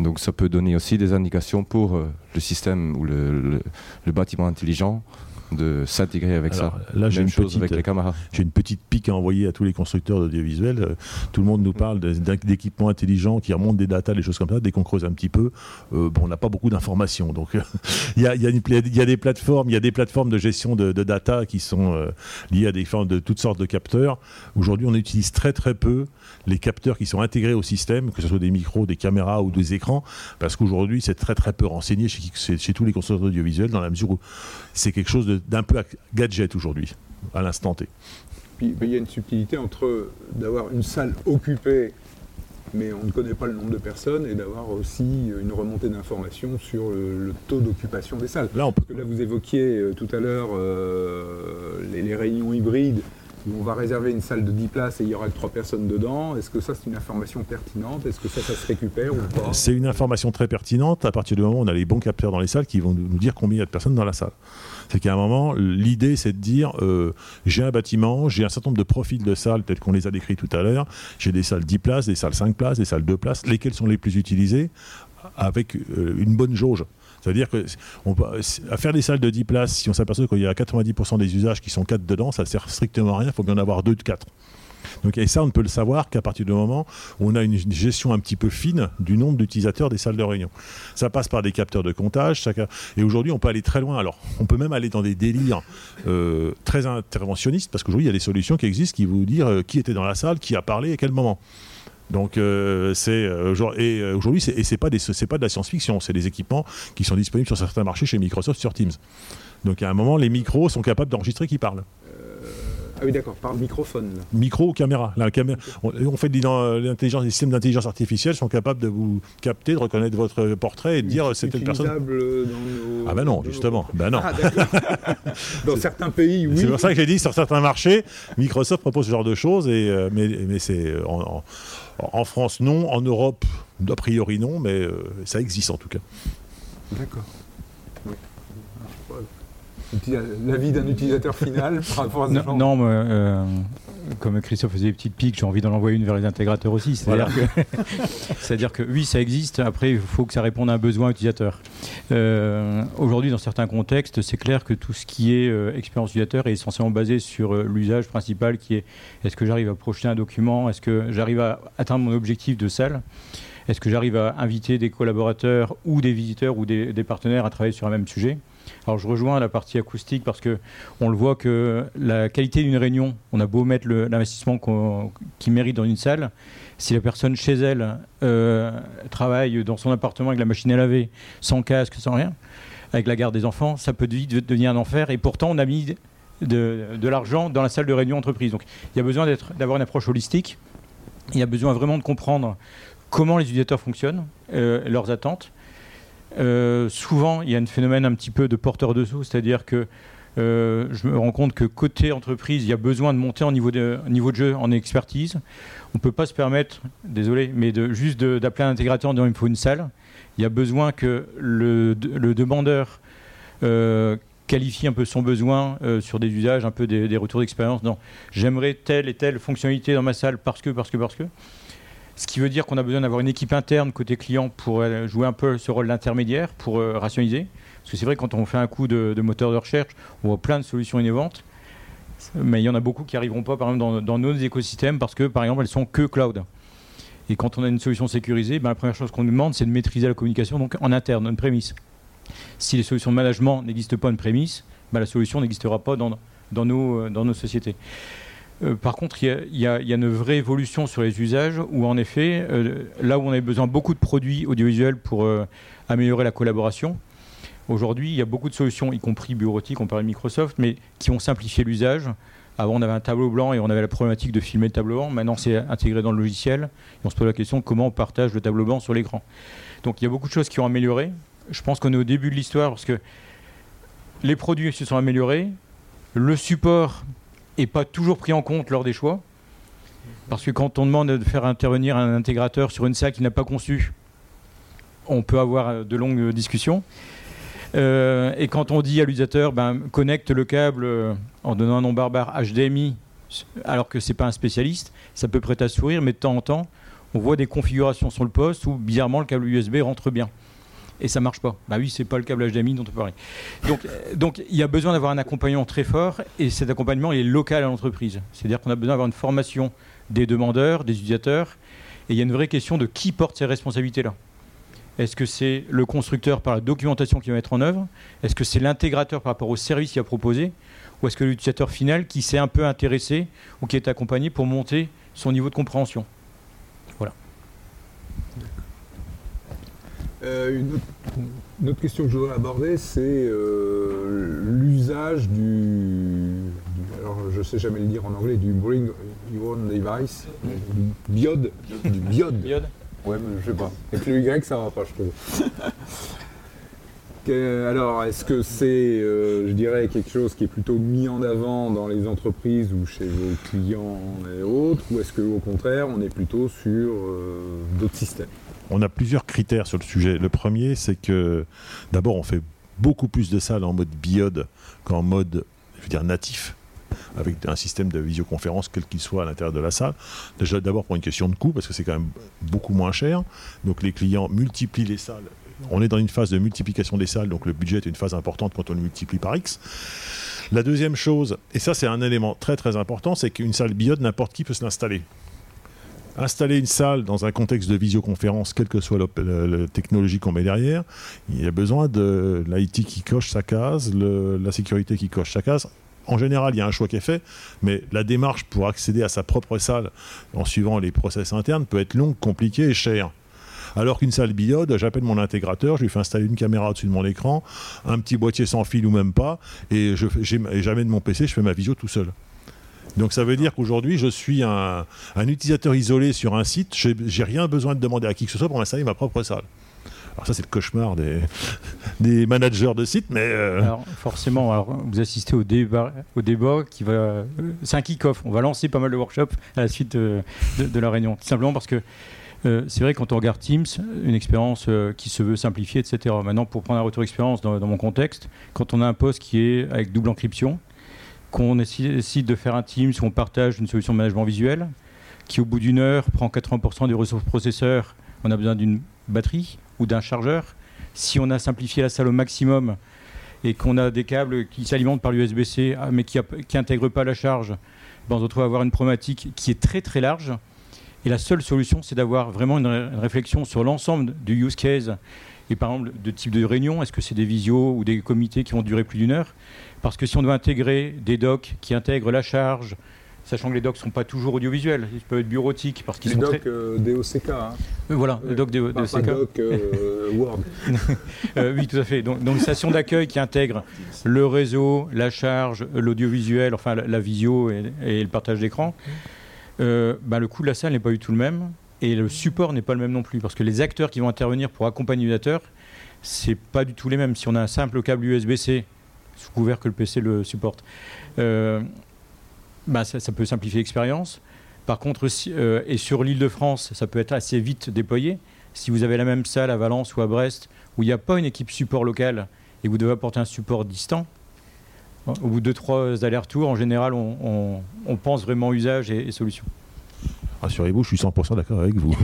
Donc ça peut donner aussi des indications pour euh, le système ou le, le- le bâtiment intelligent de s'intégrer avec Alors, ça. là, j'ai une petite- avec les caméras. J'ai une petite pique à envoyer à tous les constructeurs d'audiovisuels. Euh, Tout le monde nous parle de- d'un- d'équipements intelligents qui remontent des datas, des choses comme ça. Dès qu'on creuse un petit peu, euh, bon, on n'a pas beaucoup d'informations. Donc, il y, a, y y des plateformes, il y a des plateformes de gestion de, de data qui sont euh, liées à des formes de toutes sortes de capteurs. Aujourd'hui, on utilise très très peu les capteurs qui sont intégrés au système, que ce soit des micros, des caméras ou des écrans, parce qu'aujourd'hui, c'est très très peu renseigné chez, tous les constructeurs audiovisuels, dans la mesure où c'est quelque chose d'un peu gadget aujourd'hui, à l'instant T. Puis il y a une subtilité entre d'avoir une salle occupée, mais on ne connaît pas le nombre de personnes, et d'avoir aussi une remontée d'informations sur le, le taux d'occupation des salles. Là, on peut, Parce que là, vous évoquiez euh, tout à l'heure euh, les, les réunions hybrides, on va réserver une salle de 10 places et il y aura que 3 personnes dedans. Est-ce que ça, c'est une information pertinente? Est-ce que ça, se récupère ou pas? C'est une information très pertinente à partir du moment où on a les bons capteurs dans les salles qui vont nous dire combien il y a de personnes dans la salle. C'est qu'à un moment, l'idée c'est de dire euh, j'ai un bâtiment, j'ai un certain nombre de profils de salles tels qu'on les a décrits tout à l'heure, j'ai des salles 10 places, des salles 5 places, des salles 2 places, lesquelles sont les plus utilisées? Avec euh, une bonne jauge. C'est-à-dire que à faire des salles de 10 places, si on s'aperçoit qu'il y a 90% des usages qui sont 4 dedans, ça sert strictement à rien, il faut bien en avoir 2 de 4. Donc, et ça, on ne peut le savoir qu'à partir du moment où on a une gestion un petit peu fine du nombre d'utilisateurs des salles de réunion. Ça passe par des capteurs de comptage. et aujourd'hui, on peut aller très loin. Alors, on peut même aller dans des délires euh, très interventionnistes, parce qu'aujourd'hui, il y a des solutions qui existent qui vous dire euh, qui était dans la salle, qui a parlé, à quel moment. Donc euh, c'est euh, genre- et euh, aujourd'hui c'est c'est pas des c'est pas de la science-fiction, c'est des équipements qui sont disponibles sur certains marchés chez Microsoft sur Teams. Donc à un moment les micros sont capables d'enregistrer qui parle. Ah oui, d'accord, par microphone. Là. Micro ou caméra. La caméra on, on, fait l'intelligence, les systèmes d'intelligence artificielle sont capables de vous capter, de reconnaître votre portrait et de dire c'est telle personne. Dans nos, ah ben non, justement. Ben non. Ah, dans certains pays, oui. C'est pour ça que j'ai dit sur certains marchés, Microsoft propose ce genre de choses, et, euh, mais, mais c'est en, France non, en Europe a priori non, mais euh, ça existe en tout cas. D'accord. L'avis d'un utilisateur final par rapport à ce Non, genre non mais, euh, comme Christophe faisait des petites piques, j'ai envie d'en envoyer une vers les intégrateurs aussi. C'est-à-dire voilà. que, que, oui, ça existe. Après, il faut que ça réponde à un besoin utilisateur. Euh, Aujourd'hui, dans certains contextes, c'est clair que tout ce qui est euh, expérience utilisateur est essentiellement basé sur l'usage principal qui est est-ce que j'arrive à projeter un document Est-ce que j'arrive à atteindre mon objectif de salle Est-ce que j'arrive à inviter des collaborateurs ou des visiteurs ou des, des partenaires à travailler sur un même sujet alors je rejoins la partie acoustique parce que on le voit que la qualité d'une réunion, on a beau mettre l'investissement qu qui mérite dans une salle, si la personne chez elle euh, travaille dans son appartement avec la machine à laver, sans casque, sans rien, avec la garde des enfants, ça peut devenir un enfer. Et pourtant, on a mis de, de l'argent dans la salle de réunion entreprise. Donc il y a besoin d'avoir une approche holistique. Il y a besoin vraiment de comprendre comment les utilisateurs fonctionnent, euh, leurs attentes. Euh, souvent, il y a un phénomène un petit peu de porteur de sous, c'est-à-dire que euh, je me rends compte que côté entreprise, il y a besoin de monter en niveau de, niveau de jeu, en expertise. On ne peut pas se permettre, désolé, mais juste d'appeler un intégrateur en disant il me faut une salle. Il y a besoin que le, demandeur euh, qualifie un peu son besoin sur des usages, un peu des, des retours d'expérience. J'aimerais telle et telle fonctionnalité dans ma salle parce que, parce que, parce que. Ce qui veut dire qu'on a besoin d'avoir une équipe interne côté client pour jouer un peu ce rôle d'intermédiaire, pour euh, rationaliser. Parce que c'est vrai, quand on fait un coup de, moteur de recherche, on voit plein de solutions innovantes. Mais il y en a beaucoup qui n'arriveront pas, par exemple, dans, nos écosystèmes parce que, par exemple, elles sont que cloud. Et quand on a une solution sécurisée, ben, la première chose qu'on nous demande, c'est de maîtriser la communication donc en interne, une prémisse. Si les solutions de management n'existent pas en prémisse, ben, la solution n'existera pas dans, dans, nos, dans nos sociétés. Euh, par contre, il y, a une vraie évolution sur les usages où, en effet, euh, là où on avait besoin beaucoup de produits audiovisuels pour euh, améliorer la collaboration, aujourd'hui, il y a beaucoup de solutions, y compris bureautiques, on parlait de Microsoft, mais qui ont simplifié l'usage. Avant, on avait un tableau blanc et on avait la problématique de filmer le tableau blanc. Maintenant, c'est intégré dans le logiciel. On se pose la question comment on partage le tableau blanc sur l'écran. Donc, il y a beaucoup de choses qui ont amélioré. Je pense qu'on est au début de l'histoire parce que les produits se sont améliorés. Le support et pas toujours pris en compte lors des choix. Parce que quand on demande de faire intervenir un intégrateur sur une salle qu'il n'a pas conçue, on peut avoir de longues discussions. Euh, et quand on dit à l'utilisateur, ben, connecte le câble euh, en donnant un nom barbare HDMI, alors que c'est pas un spécialiste, ça peut prêter à sourire, mais de temps en temps, on voit des configurations sur le poste où bizarrement le câble USB rentre bien et ça marche pas. Bah oui, c'est pas le câble HDMI dont on parlait. Donc, donc il y a besoin d'avoir un accompagnement très fort et cet accompagnement est local à l'entreprise. C'est-à-dire qu'on a besoin d'avoir une formation des demandeurs, des utilisateurs, et il y a une vraie question de qui porte ces responsabilités-là. Est-ce que c'est le constructeur par la documentation qui va mettre en œuvre? Est-ce que c'est l'intégrateur par rapport au service qu'il a proposé Ou est-ce que l'utilisateur final qui s'est un peu intéressé ou qui est accompagné pour monter son niveau de compréhension? Voilà. Euh, une, autre, une, autre, question que je voudrais aborder, c'est euh, l'usage du, du, Alors, je ne sais jamais le dire en anglais, du Bring Your Own Device, du biode. Du biode. biode. Ouais, mais je sais pas. Avec le Y, ça va pas, je trouve. Alors, est-ce que c'est, euh, je dirais, quelque chose qui est plutôt mis en avant dans les entreprises ou chez vos clients et autres, ou est-ce qu'au contraire, on est plutôt sur d'autres systèmes? On a plusieurs critères sur le sujet. Le premier, c'est que d'abord, on fait beaucoup plus de salles en mode biode qu'en mode, je natif avec un système de visioconférence quel qu'il soit à l'intérieur de la salle. Déjà d'abord pour une question de coût parce que c'est quand même beaucoup moins cher. Donc les clients multiplient les salles on est dans une phase de multiplication des salles, donc le budget est une phase importante quand on le multiplie par X. La deuxième chose, et ça c'est un élément très très important, c'est qu'une salle biode, n'importe qui peut se l'installer. Installer une salle dans un contexte de visioconférence, quelle que soit la technologie qu'on met derrière, il y a besoin de l'IT qui coche sa case, la sécurité qui coche sa case. En général, il y a un choix qui est fait, mais la démarche pour accéder à sa propre salle en suivant les process internes peut être longue, compliquée et chère. Alors qu'une salle biode, j'appelle mon intégrateur, je lui fais installer une caméra au-dessus de mon écran, un petit boîtier sans fil ou même pas, et j'amène mon PC, je fais ma visio tout seul. Donc ça veut dire qu'aujourd'hui, je suis un, utilisateur isolé sur un site, j'ai rien besoin de demander à qui que ce soit pour m'installer ma propre salle. Alors ça, c'est le cauchemar des, managers de sites, mais... euh, Alors forcément, vous assistez au débat, au débat qui va. euh, C'est un kick-off. On va lancer pas mal de workshops à la suite de, de- la réunion. Tout simplement parce que euh, c'est vrai quand on regarde Teams, une expérience euh, qui se veut simplifiée, etc. Maintenant, pour prendre un retour d'expérience dans, dans mon contexte, quand on a un poste qui est avec double encryption, qu'on décide de faire un Teams où on partage une solution de management visuel, qui au bout d'une heure prend 80% des ressources processeurs, on a besoin d'une batterie ou d'un chargeur. Si on a simplifié la salle au maximum et qu'on a des câbles qui s'alimentent par l'USB-C ah, mais qui n'intègrent pas la charge, ben on se retrouve à avoir une problématique qui est très très large. Et la seule solution, c'est d'avoir vraiment une, une réflexion sur l'ensemble du use case. Et par exemple, de type de réunion, est-ce que c'est des visios ou des comités qui vont durer plus d'une heure? Parce que si on doit intégrer des docs qui intègrent la charge, sachant que les docs ne sont pas toujours audiovisuels, ils peuvent être bureautiques parce qu'ils Les sont docs très... euh, DOCK, hein. Euh, Voilà, les docs de, Pas- pas DOCK. doc euh, Word. Euh, oui, tout à fait. Donc, donc une station d'accueil qui intègre le réseau, la charge, l'audiovisuel, enfin la, la visio et, et le partage d'écran. Ben, le coût de la salle n'est pas du tout le même et le support n'est pas le même non plus parce que les acteurs qui vont intervenir pour accompagner l'utilisateur, c'est pas du tout les mêmes. Si on a un simple câble USB-C, sous couvert que le PC le supporte, euh, ben, ça, ça peut simplifier l'expérience. Par contre, si- euh, et sur l'île de France, ça peut être assez vite déployé. Si vous avez la même salle à Valence ou à Brest, où il n'y a pas une équipe support locale et vous devez apporter un support distant, au bout de 2-3 allers-retours, en général, on, on- on pense vraiment usage et, et solution. Rassurez-vous, je suis 100% d'accord avec vous.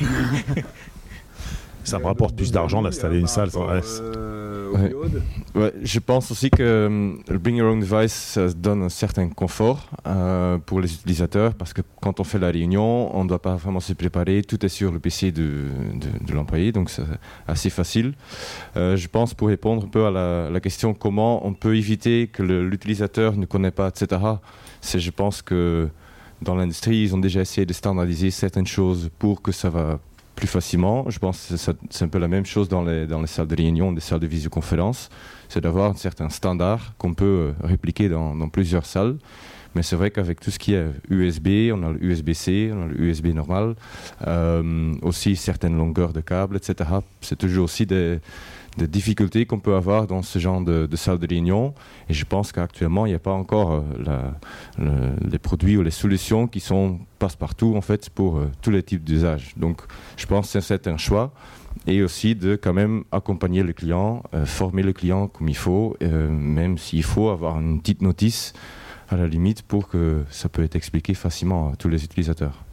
Ça me rapporte plus d'argent d'installer une salle. sans-. Euh, Ouais. Ouais, je pense aussi que euh, le Bring Your Own Device ça donne un certain confort euh, pour les utilisateurs parce que quand on fait la réunion, on ne doit pas vraiment se préparer, tout est sur le PC de, de, de l'employé, donc c'est assez facile. Euh, je pense pour répondre un peu à la, la question comment on peut éviter que l'utilisateur ne connaît pas, etc., c'est je pense que dans l'industrie, ils ont déjà essayé de standardiser certaines choses pour que ça va plus facilement. Je pense que c'est un peu la même chose dans les, dans les salles de réunion, des salles de visioconférence. C'est d'avoir un certain standard qu'on peut euh, répliquer dans, dans plusieurs salles. Mais c'est vrai qu'avec tout ce qui est USB, on a le USB-C, on a le USB normal, euh, aussi certaines longueurs de câbles, etc. C'est toujours aussi des, des difficultés qu'on peut avoir dans ce genre de, de salle de réunion. Et je pense qu'actuellement, il n'y a pas encore euh, les produits ou les solutions qui sont passe-partout en fait pour euh, tous les types d'usages. Donc, je pense que c'est un choix et aussi de quand même accompagner le client, euh, former le client comme il faut, même s'il faut avoir une petite notice à la limite pour que ça peut être expliqué facilement à tous les utilisateurs.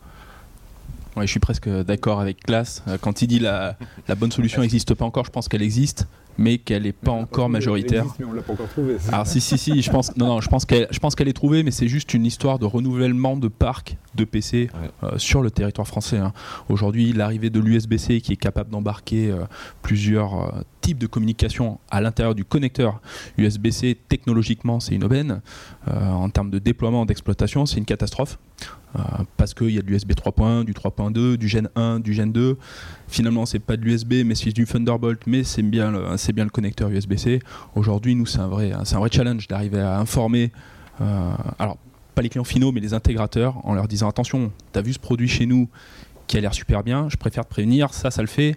Ouais, je suis presque d'accord avec Classe. Euh, Quand il dit la, la bonne solution n'existe pas encore, je pense qu'elle existe, mais qu'elle n'est pas encore majoritaire. existe, mais on l'a pas encore trouvé. Alors si si si, je pense non non, je pense qu'elle je pense qu'elle est trouvée, mais c'est juste une histoire de renouvellement de parc de PC euh, sur le territoire français. hein. Aujourd'hui, l'arrivée de l'USB-C qui est capable d'embarquer euh, plusieurs euh, types de communication à l'intérieur du connecteur USB-C, technologiquement, c'est une aubaine. Euh, en termes de déploiement, d'exploitation, c'est une catastrophe. Euh, parce qu'il y a de l'USB 3.1, du 3.2, du Gen 1, du Gen 2. Finalement, c'est pas de l'USB, mais c'est du Thunderbolt, mais c'est bien, le- connecteur USB-C. Aujourd'hui, nous, c'est un vrai, un vrai challenge d'arriver à informer. euh, alors, pas les clients finaux, mais les intégrateurs, en leur disant attention, tu as vu ce produit chez nous qui a l'air super bien, je préfère te prévenir, ça, ça le fait,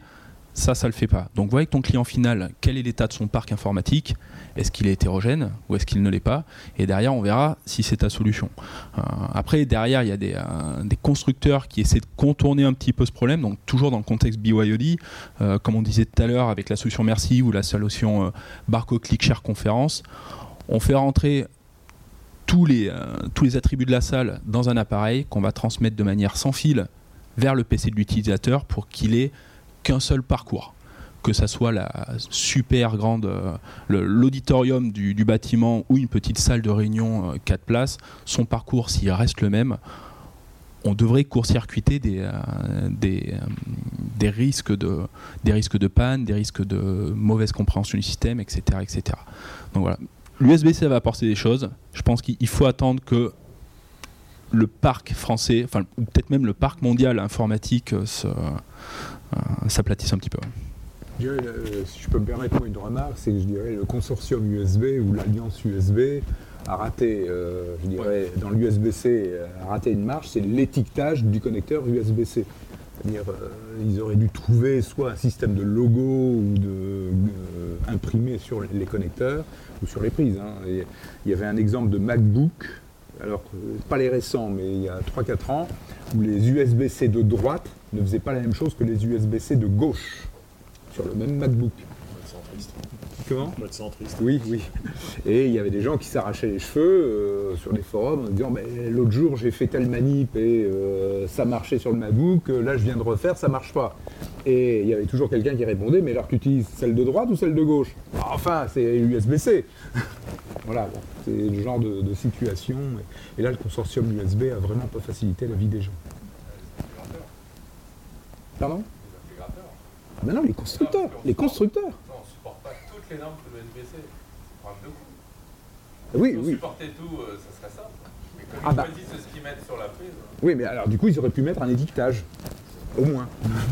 ça, ça le fait pas. Donc, vois avec ton client final quel est l'état de son parc informatique, est-ce qu'il est hétérogène ou est-ce qu'il ne l'est pas, et derrière, on verra si c'est ta solution. Euh, après, derrière, il y a des, euh, des constructeurs qui essaient de contourner un petit peu ce problème, donc toujours dans le contexte BYOD, euh, comme on disait tout à l'heure avec la solution Merci ou la solution Barco Click Share Conférence, on fait rentrer tous les attributs de la salle dans un appareil qu'on va transmettre de manière sans fil vers le PC de l'utilisateur pour qu'il ait qu'un seul parcours. Que ça soit la super grande, euh, l'auditorium du, bâtiment ou une petite salle de réunion 4 places, son parcours, s'il reste le même, on devrait court-circuiter des, euh, des, euh, risques de, des risques de panne, des risques de mauvaise compréhension du système, etc. etc. Donc voilà. L'USB-C va apporter des choses. Je pense qu'il il faut attendre que le parc français, enfin, ou peut-être même le parc mondial informatique euh, se, euh, s'aplatisse un petit peu. Je dirais, euh, si je peux me permettre moi, une remarque, c'est que je dirais le consortium USB ou l'alliance USB a raté, euh, je dirais, dans l'USB-C, a raté une marche, c'est l'étiquetage du connecteur USB-C. C'est-à-dire, euh, ils auraient dû trouver soit un système de logo ou de euh, imprimé sur les connecteurs ou sur les prises. hein. Et il y avait un exemple de MacBook, alors pas les récents, mais il y a 3-4 ans, où les USB-C de droite ne faisaient pas la même chose que les USB-C de gauche sur le même MacBook. Comment? Mode centriste. oui, oui. Et il y avait des gens qui s'arrachaient les cheveux euh, sur les forums en disant Mais l'autre jour j'ai fait telle manip et euh, ça marchait sur le MacBook, euh, là je viens de refaire, ça marche pas. Et il y avait toujours quelqu'un qui répondait Mais alors tu utilises celle de droite ou celle de gauche? Enfin, c'est USB-C. voilà, bon, c'est le genre de, de situation. Et là, le consortium USB a vraiment pas facilité la vie des gens. Pardon Ah ben non, les constructeurs, les constructeurs. On ne supporte pas toutes les normes de l'USB-C. Problème de coût. Oui, Si on oui. supportait tout, euh, ça serait simple. Mais comme Ah ils bah. choisissent ce qu'ils mettent sur la prise, Oui, mais alors du coup, ils auraient pu mettre un étiquetage. Au moins.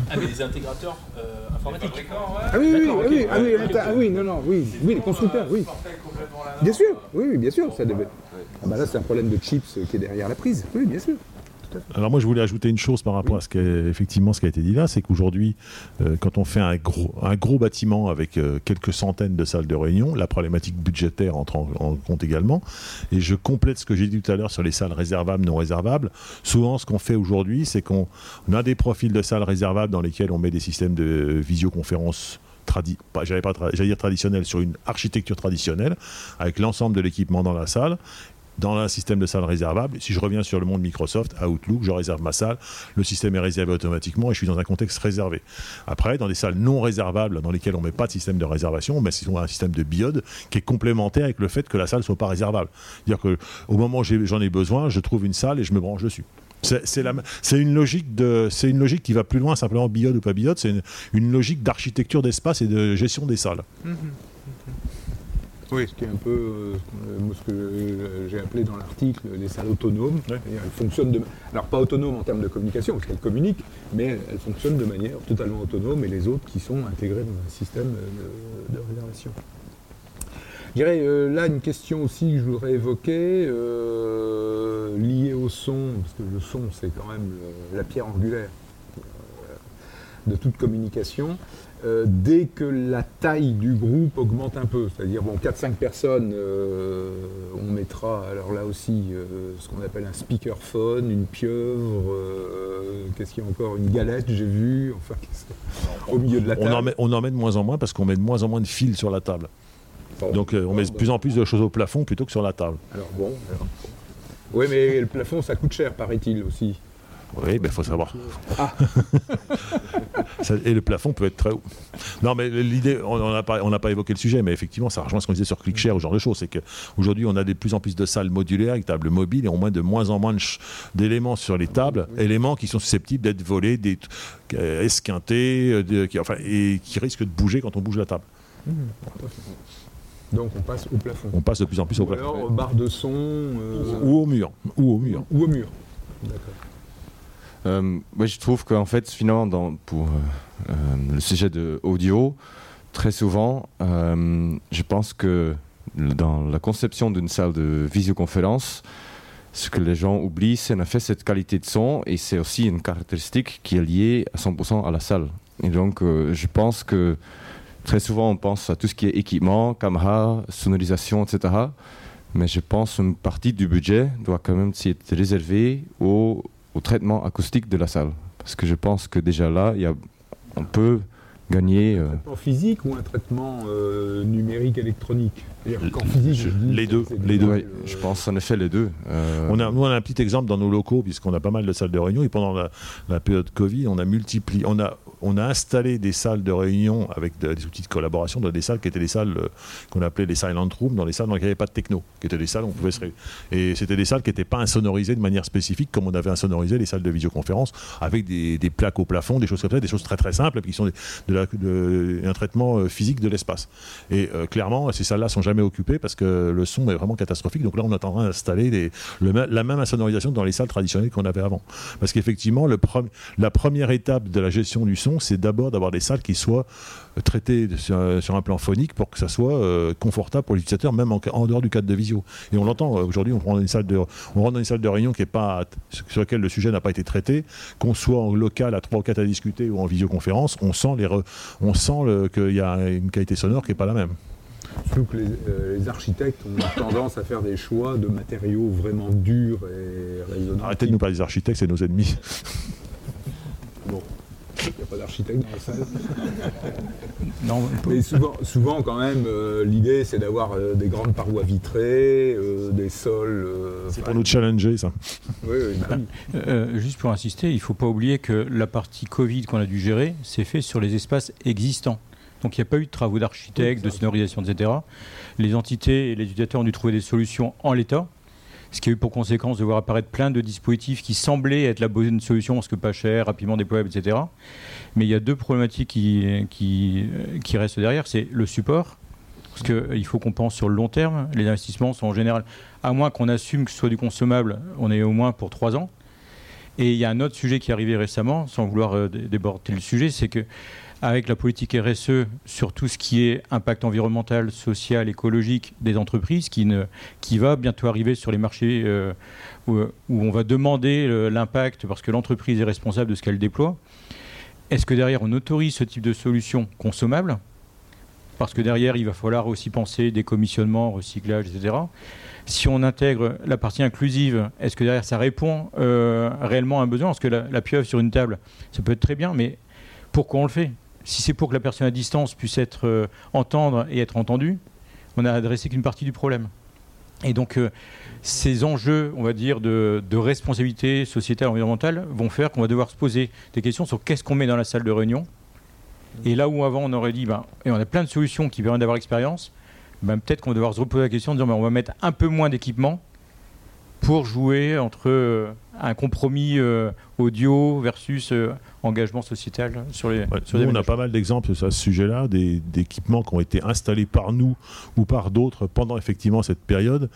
Ah, mais les intégrateurs euh, les informatiques. ouais. Ah oui, oui, D'accord, oui, ok. oui, ah oui, ah oui, non, non, oui, oui, les constructeurs, oui. la norme, Bien sûr, euh, oui, oui, bien sûr, ça devait. Ah bah là, c'est un problème de chips qui est derrière la prise. Oui, bien sûr. Alors moi je voulais ajouter une chose par rapport à ce qui ce qui a été dit là, c'est qu'aujourd'hui euh, quand on fait un gros, bâtiment avec euh, quelques centaines de salles de réunion, la problématique budgétaire entre en, compte également. Et je complète ce que j'ai dit tout à l'heure sur les salles réservables, non réservables. Souvent ce qu'on fait aujourd'hui, c'est qu'on on a des profils de salles réservables dans lesquels on met des systèmes de visioconférence tradi- j'allais dire sur une architecture traditionnelle avec l'ensemble de l'équipement dans la salle dans un système de salle réservable. Si je reviens sur le monde Microsoft, Outlook, je réserve ma salle, le système est réservé automatiquement et je suis dans un contexte réservé. Après, dans des salles non réservables, dans lesquelles on ne met pas de système de réservation, on sinon un système de biode qui est complémentaire avec le fait que la salle ne soit pas réservable. C'est-à-dire qu'au moment où j'en ai besoin, je trouve une salle et je me branche dessus. C'est c'est c'est une logique c'est qui va plus loin simplement biode ou pas biode. C'est une, une logique d'architecture d'espace et de gestion des salles. Oui, ce qui est un peu euh, ce que euh, j'ai appelé dans l'article les salles autonomes. Elles fonctionnent de, alors pas autonomes en termes de communication, parce qu'elles communiquent, mais elles, elles fonctionnent de manière totalement autonome et les autres qui sont intégrées dans un système de, de réservation. Je dirais euh, là une question aussi que je voudrais évoquer, euh, liée au son, parce que le son c'est quand même le- la pierre angulaire de toute communication. Euh, dès que la taille du groupe augmente un peu, c'est-à-dire bon 4-5 personnes, euh, on mettra alors là aussi euh, ce qu'on appelle un speakerphone, une pieuvre, qu'est-ce qu'il y a encore, une galette j'ai vu, enfin qu'est-ce que- au milieu de la On table. en, met, on en met de moins en moins parce qu'on met de moins en moins de fils sur la table. Bon, Donc on bon, met de plus en plus de choses au plafond plutôt que sur la table. Alors bon, alors. Oui, mais le plafond, ça coûte cher, paraît-il aussi. Oui, il faut savoir. Ah. Ça- et le plafond peut être très haut. Non, mais l'idée, on n'a pas, on pas évoqué le sujet, mais effectivement, ça rejoint ce qu'on disait sur ClickShare ou ce genre de choses. C'est qu'aujourd'hui, on a de plus en plus de salles modulaires avec tables mobiles et on met de moins en moins d'éléments sur les tables, éléments qui sont susceptibles d'être volés, d'être euh, esquintés, euh, de- qui, enfin, et qui risquent de bouger quand on bouge la table. Donc on passe au plafond. On passe de plus en plus au Ou plafond. alors barre de son. euh, Ou au mur. Ou au mur. ou au mur. D'accord. Euh, ouais, je trouve qu'en fait, finalement, pour euh, euh, le sujet de audio, très souvent, je pense que dans la conception d'une salle de visioconférence, ce que les gens oublient, c'est en effet cette qualité de son et c'est aussi une caractéristique qui est liée à 100% à la salle. Et donc, je pense que très souvent, on pense à tout ce qui est équipement, caméra, sonorisation, etc. Mais je pense qu'une partie du budget doit quand même être réservée au, au traitement acoustique de la salle. Parce que je pense que déjà là, il y a, on peut gagner. euh, Un traitement physique ou un traitement euh, numérique électronique? C'est-à-dire qu'en physique, je- je dis, les deux, les deux. ouais, je pense en effet les deux. Euh, On a, nous, on a un petit exemple dans nos locaux, puisqu'on a pas mal de salles de réunion. Et pendant la, la période Covid, on a multiplié, on a, on a installé des salles de réunion avec de- des outils de collaboration dans des salles qui étaient des salles euh, qu'on appelait les silent rooms, dans les salles dans lesquelles il n'y avait pas de techno, qui étaient des salles où on pouvait se ré- Et c'était des salles qui n'étaient pas insonorisées de manière spécifique, comme on avait insonorisé les salles de visioconférence, avec des, plaques au plafond, des choses comme ça, des choses très très simples, qui sont des- de un traitement euh, physique de l'espace. Et euh, clairement, ces salles-là sont jamais occupées parce que le son est vraiment catastrophique. Donc là, on est en d'installer la même insonorisation dans les salles traditionnelles qu'on avait avant. Parce qu'effectivement, la première étape de la gestion du son, solution, c'est d'abord d'avoir des salles qui soient euh, traitées sur, sur un plan phonique pour que ça soit euh, confortable pour l'utilisateur, même en, en dehors du cadre de visio. Et on l'entend, euh, aujourd'hui, on, prend une salle de- on rentre dans une salle de réunion qui est pas, sur laquelle le sujet n'a pas été traité, qu'on soit en local à 3 ou 4 à discuter ou en visioconférence, on sent, les re- on sent le- qu'il y a une qualité sonore qui n'est pas la même. Surtout que les, euh, les architectes ont tendance à faire des choix de matériaux vraiment durs et résonnants. Arrêtez de nous parler des architectes, c'est nos ennemis. Bon, d'architecte dans la salle. Non, Mais souvent, souvent quand même, euh, l'idée c'est d'avoir euh, des grandes parois vitrées, euh, des sols. euh, C'est pour nous challenger, ça. oui, oui, bah oui. Euh, juste pour insister, il ne faut pas oublier que la partie Covid qu'on a dû gérer, c'est fait sur les espaces existants. Donc il n'y a pas eu de travaux d'architecte, de sonorisation, etc. Les entités et les utilisateurs ont dû trouver des solutions en l'état, ce qui a eu pour conséquence de voir apparaître plein de dispositifs qui semblaient être la bonne solution, parce que pas cher, rapidement déployable, etc. Mais il y a deux problématiques qui, qui, restent derrière, c'est le support, parce qu'il faut qu'on pense sur le long terme. Les investissements sont en général, à moins qu'on assume que ce soit du consommable, on est au moins pour trois ans. Et il y a un autre sujet qui est arrivé récemment, sans vouloir euh, dé- déborder le sujet, c'est que avec la politique RSE sur tout ce qui est impact environnemental, social, écologique des entreprises, qui, ne, va bientôt arriver sur les marchés euh, où, on va demander euh, l'impact parce que l'entreprise est responsable de ce qu'elle déploie. Est-ce que derrière on autorise ce type de solution consommable? Parce que derrière il va falloir aussi penser décommissionnement, recyclage, etc. Si on intègre la partie inclusive, est-ce que derrière ça répond euh, réellement à un besoin? Parce que la, la pieuvre sur une table, ça peut être très bien, mais pourquoi on le fait? Si c'est pour que la personne à distance puisse être euh, entendre et être entendue, on n'a adressé qu'une partie du problème. Et donc euh, ces enjeux, on va dire, de, responsabilité sociétale, environnementale, vont faire qu'on va devoir se poser des questions sur qu'est-ce qu'on met dans la salle de réunion. Et là où avant on aurait dit, ben, et on a plein de solutions qui permettent d'avoir l'expérience, ben, peut-être qu'on va devoir se reposer la question en disant ben, on va mettre un peu moins d'équipement pour jouer entre euh, un compromis euh, audio versus euh, engagement sociétal sur les. Ouais, sur nous, les on a pas mal d'exemples à ce sujet-là, d'équipements qui ont été installés par nous ou par d'autres pendant effectivement cette période,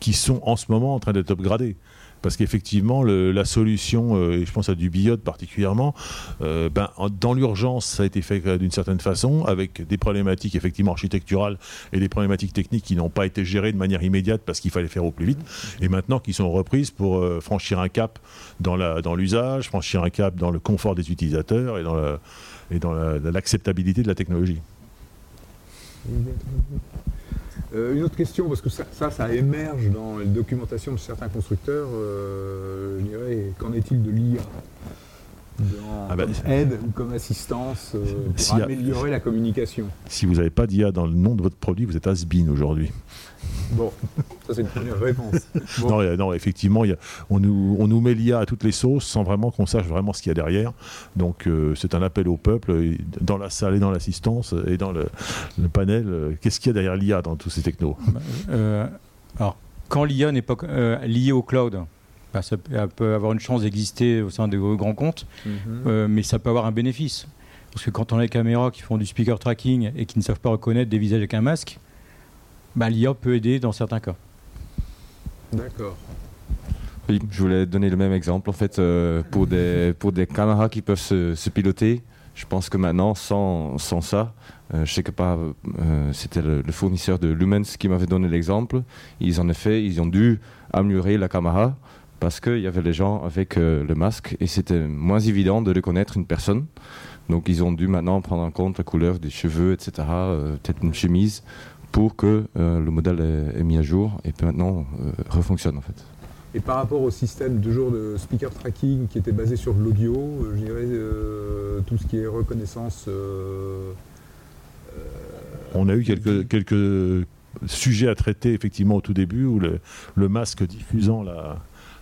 qui sont en ce moment en train d'être upgradés. Parce qu'effectivement, la solution, euh, et je pense à du biode particulièrement, euh, ben, en- dans l'urgence, ça a été fait euh, d'une certaine façon, avec des problématiques effectivement architecturales et des problématiques techniques qui n'ont pas été gérées de manière immédiate parce qu'il fallait faire au plus vite, et maintenant qui sont reprises pour franchir un cap dans l'usage, franchir un cap dans le confort des utilisateurs et dans l'acceptabilité de la technologie. Euh, une autre question, parce que ça, ça, ça émerge dans les documentations de certains constructeurs, euh, je dirais, qu'en est-il de l'IA Ah bah, comme aide ou comme assistance euh, pour S'il y a- améliorer la communication? Si vous n'avez pas d'IA dans le nom de votre produit, vous êtes has-been aujourd'hui. Bon, ça c'est une première réponse. Bon. Non, non, effectivement, il y a- on, nous, on nous met l'IA à toutes les sauces sans vraiment qu'on sache vraiment ce qu'il y a derrière. Donc euh, c'est un appel au peuple, dans la salle et dans l'assistance et dans le, le panel. euh, Qu'est-ce qu'il y a derrière l'IA dans tous ces technos? Euh, alors, quand l'IA n'est pas euh, liée au cloud, bah, ça peut, elle peut avoir une chance d'exister au sein de grands comptes, Mhm. euh, mais ça peut avoir un bénéfice. Parce que quand on a des caméras qui font du speaker tracking et qui ne savent pas reconnaître des visages avec un masque, bah, l'IA peut aider dans certains cas. D'accord. Oui, je voulais donner le même exemple. En fait, euh, pour, des, pour des caméras qui peuvent se, se piloter, je pense que maintenant, sans, sans ça, euh, je sais que pas, euh, c'était le, le fournisseur de Lumens qui m'avait donné l'exemple. Ils en effet, ils ont dû améliorer la caméra parce qu'il y avait les gens avec euh, le masque et c'était moins évident de reconnaître une personne. Donc ils ont dû maintenant prendre en compte la couleur des cheveux, etc., euh, peut-être une chemise, pour que euh, le modèle est, est mis à jour et puis maintenant euh, refonctionne en fait. Et par rapport au système de jour de speaker tracking qui était basé sur de l'audio, euh, je dirais euh, tout ce qui est reconnaissance. euh, On a eu quelques, quelques sujets à traiter effectivement au tout début où le, le masque diffusant la,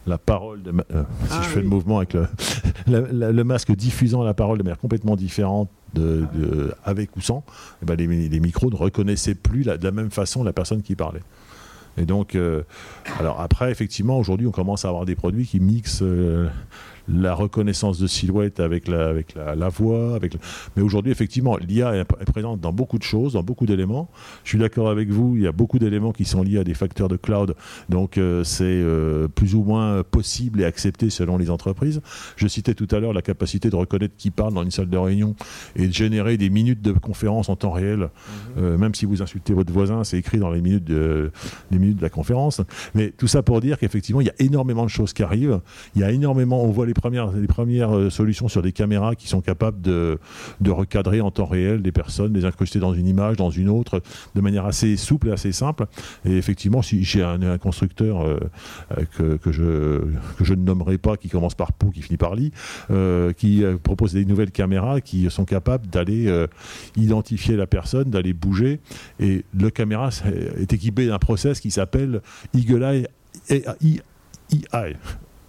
la parole, de ma- euh, si Ah je fais oui. le mouvement avec le, la- la- le masque diffusant la parole de manière complètement différente de, de- avec ou sans, eh ben les, mi- les micros ne reconnaissaient plus la- de la même façon la personne qui parlait. Et donc, euh, alors après, effectivement, aujourd'hui, on commence à avoir des produits qui mixent euh, la reconnaissance de silhouette avec la, avec la, la voix. Avec Mais aujourd'hui, effectivement, l'IA est, présente dans beaucoup de choses, dans beaucoup d'éléments. Je suis d'accord avec vous, il y a beaucoup d'éléments qui sont liés à des facteurs de cloud, donc euh, c'est euh, plus ou moins possible et accepté selon les entreprises. Je citais tout à l'heure la capacité de reconnaître qui parle dans une salle de réunion et de générer des minutes de conférence en temps réel, Euh, même si vous insultez votre voisin, c'est écrit dans les minutes, de, les minutes de la conférence. Mais tout ça pour dire qu'effectivement, il y a énormément de choses qui arrivent. Il y a énormément, on voit les premières, les premières euh, solutions sur des caméras qui sont capables de, recadrer en temps réel des personnes, les incruster dans une image, dans une autre, de manière assez souple et assez simple. Et effectivement, si j'ai un, constructeur euh, euh, que, je, ne nommerai pas, qui commence par Pou, qui finit par Li, qui propose des nouvelles caméras qui sont capables d'aller identifier la personne, d'aller bouger. Et le caméra est équipé d'un process qui s'appelle Eagle Eye AI.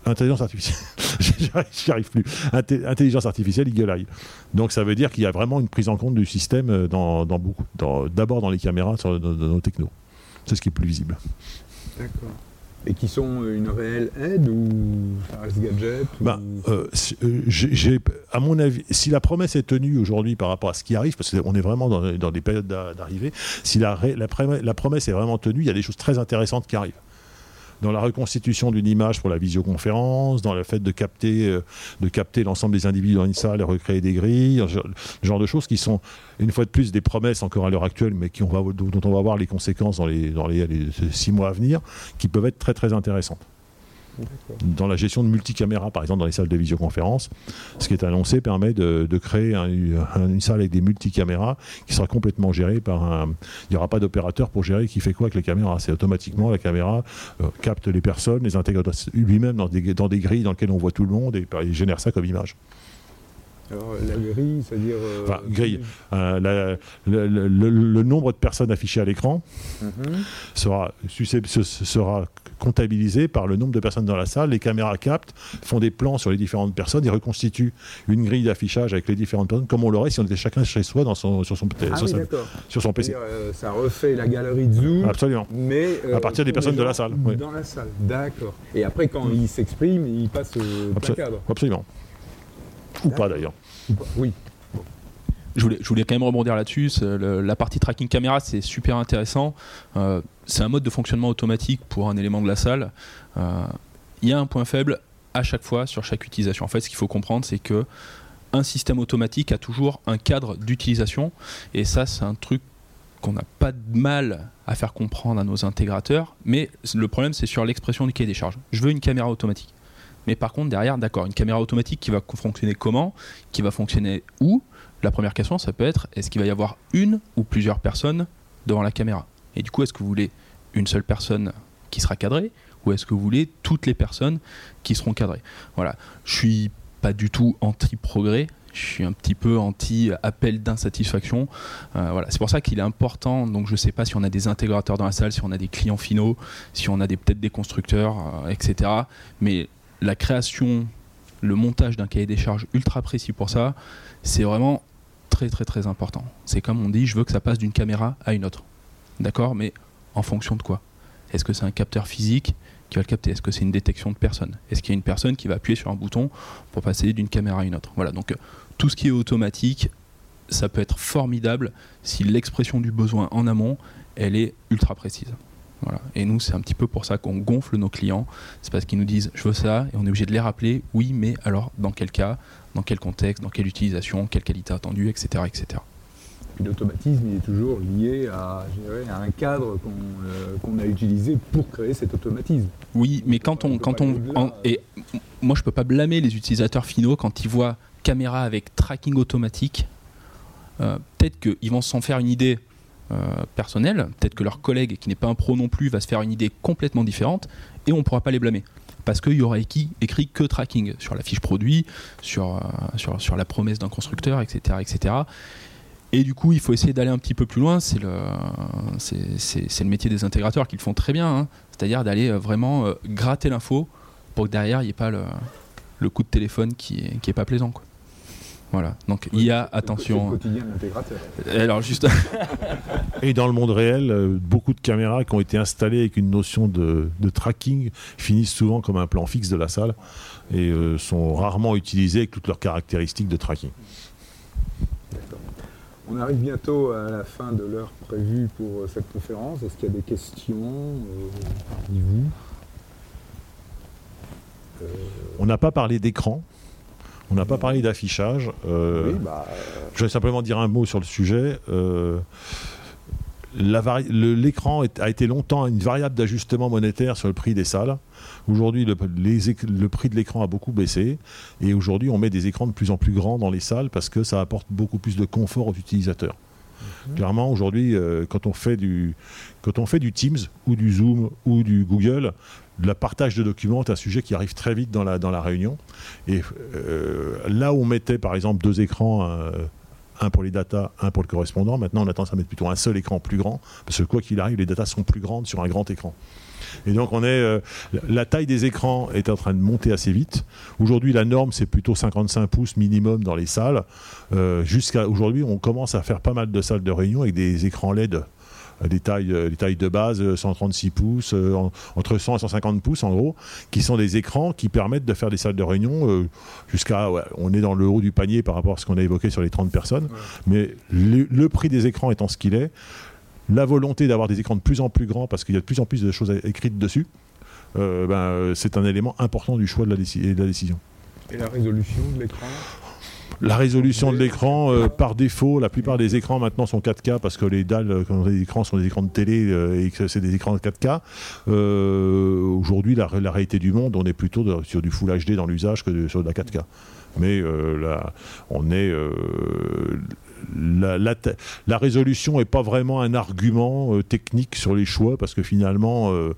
Intelligence artificielle. J'y arrive- plus. Inté- Intelligence artificielle Eagle Eye. Donc ça veut dire qu'il y a vraiment une prise en compte du système euh, dans, dans beaucoup, d'abord dans les caméras, sur, dans, dans nos technos. C'est ce qui est plus visible. D'accord. Et qui sont une réelle aide ou ça reste gadget ou- Bah, euh, euh, j'ai- à mon avis, si la promesse est tenue aujourd'hui par rapport à ce qui arrive, parce qu'on est vraiment dans, dans des périodes d'a- d'arrivée, si la promesse est vraiment tenue, il y a des choses très intéressantes qui arrivent. Dans la reconstitution d'une image pour la visioconférence, dans le fait de capter, euh, de capter l'ensemble des individus dans une salle et recréer des grilles, ce genre- de choses qui sont, une fois de plus, des promesses encore à l'heure actuelle, mais on dont on va voir les conséquences dans les, six mois à venir, qui peuvent être très intéressantes dans la gestion de multicaméras, par exemple dans les salles de visioconférence, ce qui est annoncé permet de, de créer un- un- une salle avec des multicaméras qui sera complètement gérée par un. Il n'y aura pas d'opérateur pour gérer qui fait quoi avec les caméras. C'est automatiquement la caméra euh, capte les personnes, les intègre lui-même dans des, dans des grilles dans lesquelles on voit tout le monde et, et génère ça comme image. Alors la grille, c'est-à-dire. euh, Enfin, grille. Euh, la- le, le- le- le nombre de personnes affichées à l'écran Mhm. sera comptabilisé par le nombre de personnes dans la salle. Les caméras captent, font des plans sur les différentes personnes et reconstituent une grille d'affichage avec les différentes personnes, comme on l'aurait si on était chacun chez soi dans son, sur, son, Ah sur oui, sa- d'accord. sur son PC. Euh, ça refait la galerie de zoom, Absolument. mais euh, À partir des personnes de la salle, oui. Dans la salle, d'accord. Et après, quand il s'exprime, il passe au Absol- cadre. Absolument. Ou pas d'ailleurs. Oui. Je voulais, quand même rebondir là-dessus. la partie tracking caméra, c'est super intéressant. Euh, c'est un mode de fonctionnement automatique pour un élément de la salle. Euh, Il y a un point faible à chaque fois sur chaque utilisation. En fait, ce qu'il faut comprendre, c'est que un système automatique a toujours un cadre d'utilisation. Et ça, c'est un truc qu'on n'a pas de mal à faire comprendre à nos intégrateurs. Mais le problème, c'est sur l'expression du cahier des charges. Je veux une caméra automatique. Mais par contre, derrière, d'accord, une caméra automatique qui va fonctionner comment? Qui va fonctionner où? La première question, ça peut être est-ce qu'il va y avoir une ou plusieurs personnes devant la caméra? Et du coup, est-ce que vous voulez une seule personne qui sera cadrée ou est-ce que vous voulez toutes les personnes qui seront cadrées? Voilà. Je suis pas du tout anti-progrès. Je suis un petit peu anti-appel d'insatisfaction. Euh, voilà. C'est pour ça qu'il est important. Donc, je ne sais pas si on a des intégrateurs dans la salle, si on a des clients finaux, si on a peut-être des constructeurs, euh, etc. Mais la création, le montage d'un cahier des charges ultra précis pour ça, c'est vraiment très très très important. C'est comme on dit, je veux que ça passe d'une caméra à une autre. D'accord? Mais en fonction de quoi? Est-ce que c'est un capteur physique qui va le capter? Est-ce que c'est une détection de personne? Est-ce qu'il y a une personne qui va appuyer sur un bouton pour passer d'une caméra à une autre? Voilà, donc euh, tout ce qui est automatique, ça peut être formidable si l'expression du besoin en amont, elle est ultra précise. Voilà. Et nous, c'est un petit peu pour ça qu'on gonfle nos clients. C'est parce qu'ils nous disent je veux ça, et on est obligé de les rappeler. Oui, mais alors dans quel cas, dans quel contexte, dans quelle utilisation, quelle qualité attendue, etc. etc. Puis l'automatisme, il est toujours lié à, je dirais, à un cadre qu'on euh, qu'on a utilisé pour créer cet automatisme. Oui, mais quand On quand on, et moi je peux pas blâmer les utilisateurs finaux quand ils voient caméra avec tracking automatique. Euh, peut-être qu'ils vont s'en faire une idée euh, personnelle, peut-être que leur collègue qui n'est pas un pro non plus va se faire une idée complètement différente et on pourra pas les blâmer. Parce qu'il y aura écrit, que tracking sur la fiche produit, sur, euh, sur, la promesse d'un constructeur, etc., etc. Et du coup, il faut essayer d'aller un petit peu plus loin. C'est le, métier des intégrateurs qui le font très bien. hein. C'est-à-dire d'aller euh, vraiment euh, gratter l'info pour que derrière, il n'y ait pas le, coup de téléphone qui est, qui est pas plaisant. Voilà. Donc il y a C'est le attention. quotidien de l'intégrateur. Alors juste. Et dans le monde réel, euh, beaucoup de caméras qui ont été installées avec une notion de, de tracking finissent souvent comme un plan fixe de la salle et euh, sont rarement utilisées avec toutes leurs caractéristiques de tracking. On arrive bientôt à la fin de l'heure prévue pour euh, cette conférence. Est-ce qu'il y a des questions euh, parmi vous? Euh, On n'a pas parlé d'écran, on n'a pas parlé d'affichage. euh, Oui, bah, Je vais simplement dire un mot sur le sujet. Euh, L'écran a été longtemps une variable d'ajustement monétaire sur le prix des salles. Aujourd'hui, le, prix de l'écran a beaucoup baissé. Et aujourd'hui, on met des écrans de plus en plus grands dans les salles parce que ça apporte beaucoup plus de confort aux utilisateurs. Clairement, aujourd'hui, euh, quand, on fait du- quand on fait du Teams ou du Zoom ou du Google, le partage de documents est un sujet qui arrive très vite dans la, dans réunion. Et euh, là où on mettait par exemple deux écrans, euh, un pour les datas, un pour le correspondant, maintenant on a tendance à mettre plutôt un seul écran plus grand, parce que quoi qu'il arrive, les datas sont plus grandes sur un grand écran. Et donc on est, euh, la taille des écrans est en train de monter assez vite. Aujourd'hui la norme c'est plutôt 55 pouces minimum dans les salles. Jusqu'à aujourd'hui on commence à faire pas mal de salles de réunion avec des écrans LED des tailles, euh, des tailles de base, euh, 136 pouces, euh, en- entre 100 et 150 pouces en gros, qui sont des écrans qui permettent de faire des salles de réunion euh, jusqu'à. ouais, on est dans le haut du panier par rapport à ce qu'on a évoqué sur les 30 personnes, mais le, le prix des écrans étant ce qu'il est, la volonté d'avoir des écrans de plus en plus grands parce qu'il y a de plus en plus de choses écrites dessus, euh, ben, euh, c'est un élément important du choix de la, déci- de la décision. et la résolution de l'écran? La résolution de l'écran, euh, par défaut, la plupart des écrans maintenant sont 4K parce que les dalles, euh, quand on écrans, sont des écrans de télé euh, et que c'est des écrans de 4K. Euh, Aujourd'hui, la, réalité du monde, on est plutôt sur du Full HD dans l'usage que sur de la 4K. Mais là, on est. la, résolution n'est pas vraiment un argument euh, technique sur les choix parce que finalement, euh,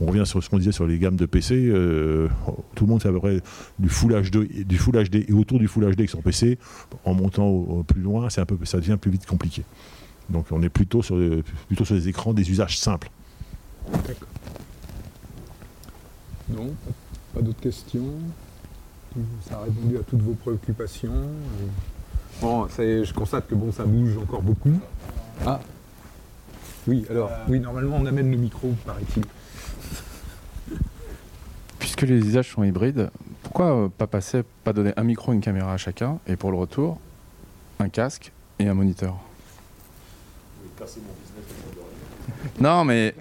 on revient sur ce qu'on disait sur les gammes de PC. euh, tout le monde fait à peu près du Full HD, du Full HD et autour du Full HD avec son PC. En montant plus loin, c'est un peu, ça devient plus vite compliqué. Donc on est plutôt sur, des- écrans, des usages simples. Non Pas d'autres questions? Ça a répondu à toutes vos préoccupations. Bon, je constate que bon, ça bouge encore beaucoup. Ah Oui, alors, oui, normalement on amène le micro, paraît-il. Puisque les usages sont hybrides, pourquoi euh, pas passer, pas donner un micro, une caméra à chacun, et pour le retour, un casque et un moniteur? Non, mais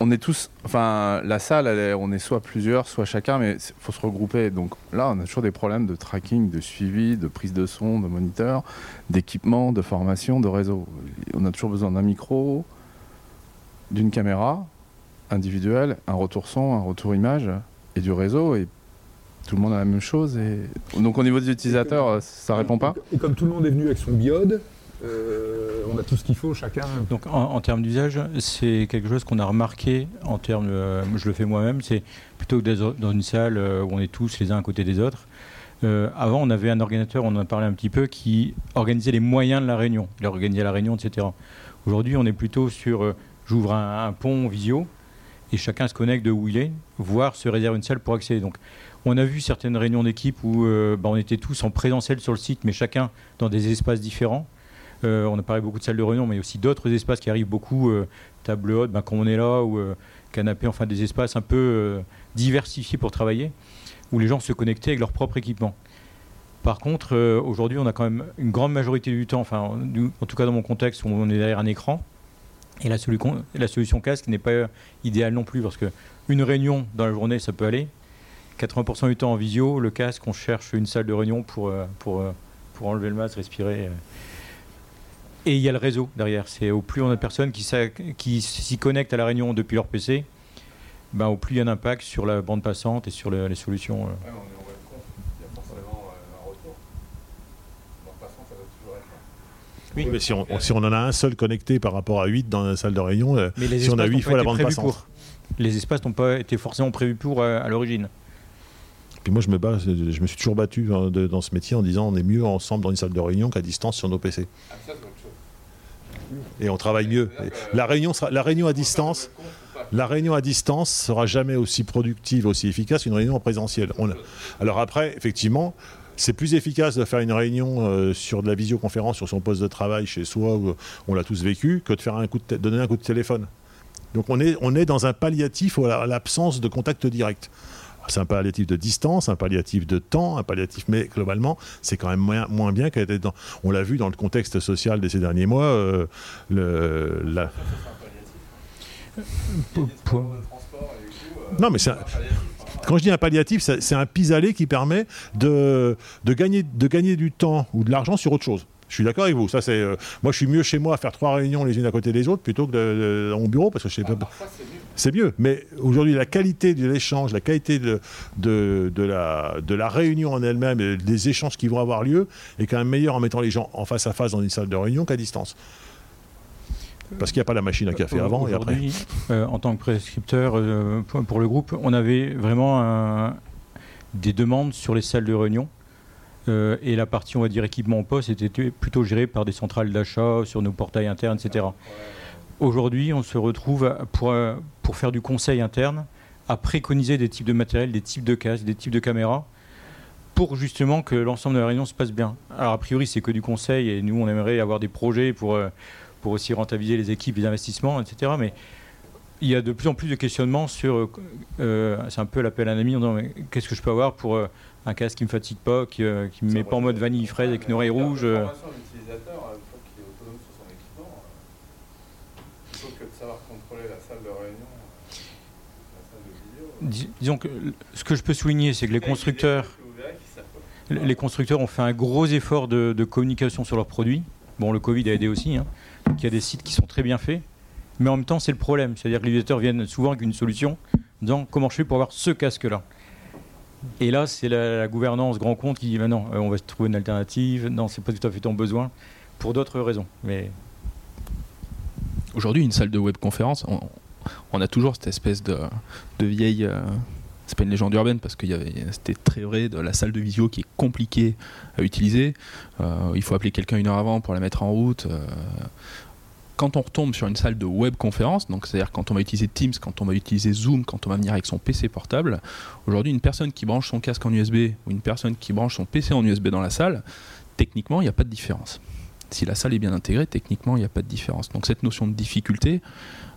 on est tous, enfin, la salle, on est soit plusieurs, soit chacun, mais il faut se regrouper. Donc là, on a toujours des problèmes de tracking, de suivi, de prise de son, de moniteur, d'équipement, de formation, de réseau. On a toujours besoin d'un micro, d'une caméra individuelle, un retour son, un retour image et du réseau et tout le monde a la même chose et donc au niveau des utilisateurs ça répond pas? Et comme tout le monde est venu avec son biode, euh, on a tout ce qu'il faut, chacun. Donc en, termes d'usage, c'est quelque chose qu'on a remarqué en termes, euh, je le fais moi-même, c'est plutôt que dans une salle euh, où on est tous les uns à côté des autres. avant, on avait un organisateur, on en a parlé un petit peu, qui organisait les moyens de la réunion. Il organisait la réunion, etc. Aujourd'hui, on est plutôt sur, j'ouvre un, un pont visio et chacun se connecte de où il est, voire se réserve une salle pour accéder. Donc, on a vu certaines réunions d'équipe où bah, on était tous en présentiel sur le site, mais chacun dans des espaces différents. Euh, on a parlé beaucoup de salles de réunion, mais aussi d'autres espaces qui arrivent beaucoup, euh, table haute, ben, quand on est là, ou euh, canapé, enfin des espaces un peu diversifiés pour travailler, où les gens se connectaient avec leur propre équipement. Par contre, aujourd'hui, on a quand même une grande majorité du temps, enfin, en tout cas dans mon contexte, où on est derrière un écran, et la, solu- la solution casque n'est pas idéale non plus, parce que une réunion dans la journée, ça peut aller. 80% du temps en visio, le casque, on cherche une salle de réunion pour, pour, pour enlever le masque, respirer. Et il y a le réseau derrière. C'est au plus on a de personnes qui, s'y connectent à la réunion depuis leur PC, ben, au plus il y a un impact sur la bande passante et sur le- les solutions. euh. Oui, mais si on, si on en a un seul connecté par rapport à 8 dans la salle de réunion, euh, Mais les si on a espaces 8 n'ont fois la bande passante. pour. Les espaces n'ont pas été forcément prévus pour euh, à l'origine. Puis moi, je me, bats, je me suis toujours battu hein, de- dans ce métier en disant on est mieux ensemble dans une salle de réunion qu'à distance sur nos PC. Et on travaille mieux. La réunion, à distance, la sera jamais aussi productive, aussi efficace qu'une réunion en présentiel. On Alors après, effectivement, c'est plus efficace de faire une réunion euh, sur de la visioconférence sur son poste de travail chez soi, où on l'a tous vécu, que de faire donner un coup de téléphone. Donc on est, on est dans un palliatif à l'absence de contact direct. C'est un palliatif de distance, un palliatif de temps, un palliatif, mais globalement, c'est quand même moins, moins bien qu'elle était dans. On l'a vu dans le contexte social de ces derniers mois. euh, le, la- Pour- pour- Non, mais c'est un- quand je dis un palliatif, c'est un pis-aller qui permet de, de, gagner, de gagner du temps ou de l'argent sur autre chose. Je suis d'accord avec vous. Ça, c'est, euh, moi, je suis mieux chez moi à faire trois réunions les unes à côté des autres plutôt que de- de- dans mon bureau parce que je sais pas. C'est mieux. Mais aujourd'hui, la qualité de l'échange, la qualité de, de, de la, de la réunion en elle-même, et des échanges qui vont avoir lieu, est quand même meilleure en mettant les gens en face à face dans une salle de réunion qu'à distance. Parce qu'il n'y a pas la machine à café avant et après. Aujourd'hui, euh, en tant que prescripteur euh, pour, pour le groupe, on avait vraiment un- des demandes sur les salles de réunion. Euh, et la partie, on va dire, équipement au poste était plutôt gérée par des centrales d'achat sur nos portails internes, etc. Aujourd'hui, on se retrouve pour, euh, pour faire du conseil interne, à préconiser des types de matériel, des types de casques, des types de caméras, pour justement que l'ensemble de la réunion se passe bien. Alors, a priori, c'est que du conseil, et nous, on aimerait avoir des projets pour, euh, pour aussi rentabiliser les équipes, les investissements, etc. Mais il y a de plus en plus de questionnements sur. euh, c'est un peu l'appel à un ami en disant mais qu'est-ce que je peux avoir pour euh, un casque qui me fatigue pas, qui, qui me met pas en mode vanille fraise avec une oreille rouge. euh. Plutôt que de savoir contrôler la salle de réunion, la salle de vidéo. Dis- disons que ce que je peux souligner, c'est que les constructeurs, les constructeurs ont fait un gros effort de, de communication sur leurs produits. Bon, le Covid a aidé aussi. hein. Donc il y a des sites qui sont très bien faits. Mais en même temps, c'est le problème. C'est-à-dire que les utilisateurs viennent souvent avec une solution disant comment je fais pour avoir ce casque-là? Et là, c'est la, la gouvernance grand compte qui dit bah non, euh, on va se trouver une alternative. Non, c'est pas tout à fait ton besoin pour d'autres raisons. Mais Aujourd'hui, une salle de webconférence, on, on a toujours cette espèce de, vieille. euh, c'est pas une légende urbaine parce que c'était très vrai de la salle de visio qui est compliquée à utiliser. Euh, il faut appeler quelqu'un une heure avant pour la mettre en route. euh. Quand on retombe sur une salle de webconférence, donc c'est-à-dire quand on va utiliser Teams, quand on va utiliser Zoom, quand on va venir avec son PC portable, aujourd'hui une personne qui branche son casque en USB ou une personne qui branche son PC en USB dans la salle, techniquement il n'y a pas de différence. Si la salle est bien intégrée, techniquement il n'y a pas de différence. Donc cette notion de difficulté,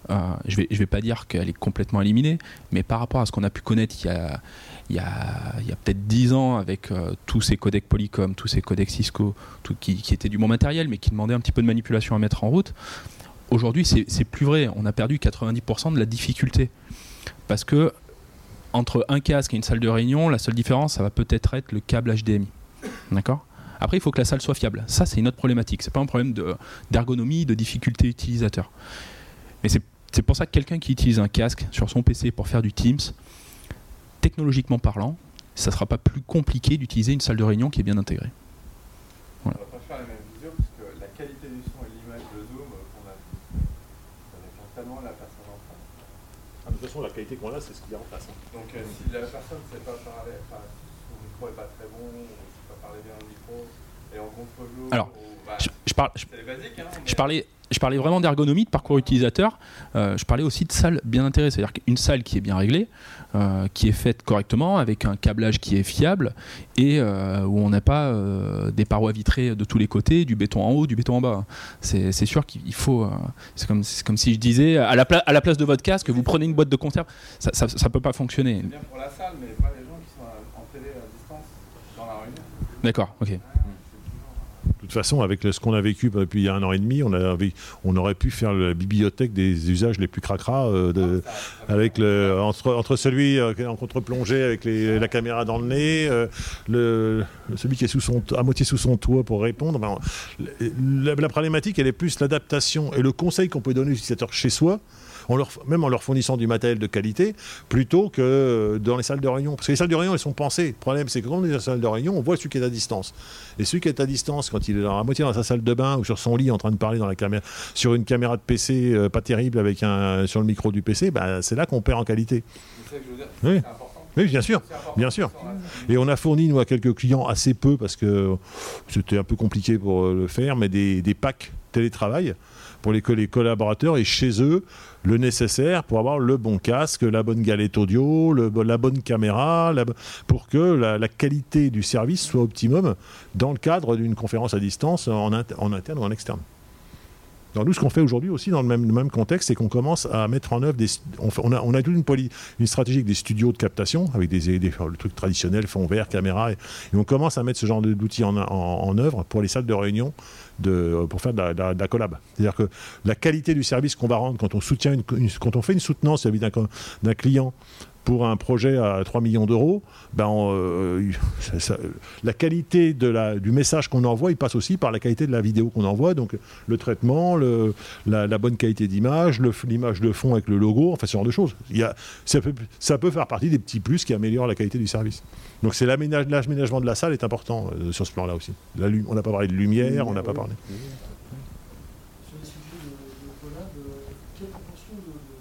euh, je je vais pas dire qu'elle est complètement éliminée, mais par rapport à ce qu'on a pu connaître il y a, peut-être 10 ans avec euh, tous ces codecs Polycom, tous ces codecs Cisco, qui, qui étaient du bon matériel, mais qui demandaient un petit peu de manipulation à mettre en route, aujourd'hui c'est plus vrai. On a perdu 90% de la difficulté. Parce que entre un casque et une salle de réunion, la seule différence, ça va peut-être être le câble HDMI. D'accord? Après, il faut que la salle soit fiable. Ça, c'est une autre problématique. C'est pas un problème de- d'ergonomie, de, difficulté utilisateur. Mais c'est pour ça que quelqu'un qui utilise un casque sur son PC pour faire du Teams, technologiquement parlant, ça sera pas plus compliqué d'utiliser une salle de réunion qui est bien intégrée. On va pas faire les mêmes visios parce que la qualité du son et l'image de Zoom euh, qu'on a ça dépend tellement de la personne en face. de toute façon, la qualité qu'on a, c'est ce qu'il y a en face. Donc euh, si la personne ne sait pas parler, enfin, si son micro est pas très bon, ou ne sait pas parler bien au micro, Alors, bah, Je, je parle, je- c'est les basiques, hein, je parlais, je parlais vraiment d'ergonomie, de parcours utilisateur. Euh, je parlais aussi de salle bien intégrée, c'est-à-dire qu'une salle qui est bien réglée, euh, qui est faite correctement, avec un câblage qui est fiable et euh, où on n'a pas des parois vitrées de tous les côtés, du béton en haut, du béton en bas. C'est c'est sûr qu'il faut. c'est comme, c'est comme si je disais à la, pla- à la place de votre casque, vous prenez une boîte de conserve. Ça, ça peut pas fonctionner. C'est bien pour la salle, mais pas les gens qui sont à- en télé à distance dans la réunion. D'accord, ok. De toute façon, avec ce qu'on a vécu depuis y a un an et demi, on, avait- on aurait pu faire la bibliothèque des usages les plus cracra, euh, de- avec le, entre, entre celui euh, en contre-plongée avec la caméra dans le nez, euh, celui qui est à moitié sous son toit pour répondre. Ben, la problématique, elle est plus l'adaptation et le conseil qu'on peut donner aux utilisateurs chez soi. Même en leur fournissant du matériel de qualité, plutôt que euh, dans les salles de réunion. Parce que les salles de réunion, elles sont pensées. Le problème, c'est que quand on est dans les salles de réunion, on voit celui qui est à distance. Et celui qui est à distance, quand il est à moitié dans sa salle de bain ou sur son lit en train de parler dans la caméra, sur une caméra de PC euh, pas terrible avec un, sur le micro du PC, bah, c'est là qu'on perd en qualité. Oui. Oui, bien sûr. Bien sûr. la salle. Et on a fourni, nous, à quelques clients assez peu, parce que c'était un peu compliqué pour euh, le faire, mais des packs télétravail pour les, les collaborateurs aient chez eux le nécessaire pour avoir le bon casque, la bonne galette audio, la bonne caméra, pour que la, qualité du service soit optimum dans le cadre d'une conférence à distance en interne ou en externe. Alors nous, ce qu'on fait aujourd'hui aussi dans le même, contexte, c'est qu'on commence à mettre en œuvre des... On, a, toute une, stratégie avec des studios de captation, avec des, des- le truc traditionnel, fond vert, et, on commence à mettre ce genre d'outils en, œuvre pour les salles de réunion pour faire de la, collab. C'est-à-dire que la qualité du service qu'on va rendre quand on, fait une soutenance vis-à-vis d'un client pour un projet à 3 millions d'euros, ben euh, la qualité de la, du message qu'on envoie, il passe aussi par la qualité de la vidéo qu'on envoie, donc le traitement, le, la, bonne qualité d'image, l'image de fond avec le logo, enfin ce genre de choses. Il y a, ça, peut, ça peut faire partie des petits plus qui améliorent la qualité du service. Donc c'est l'aménage- l'aménagement de la salle est important euh, sur ce plan-là aussi. On n'a pas parlé de lumière, on n'a pas parlé. Sur les sujets de, de collab, euh, quelle proportion de, de,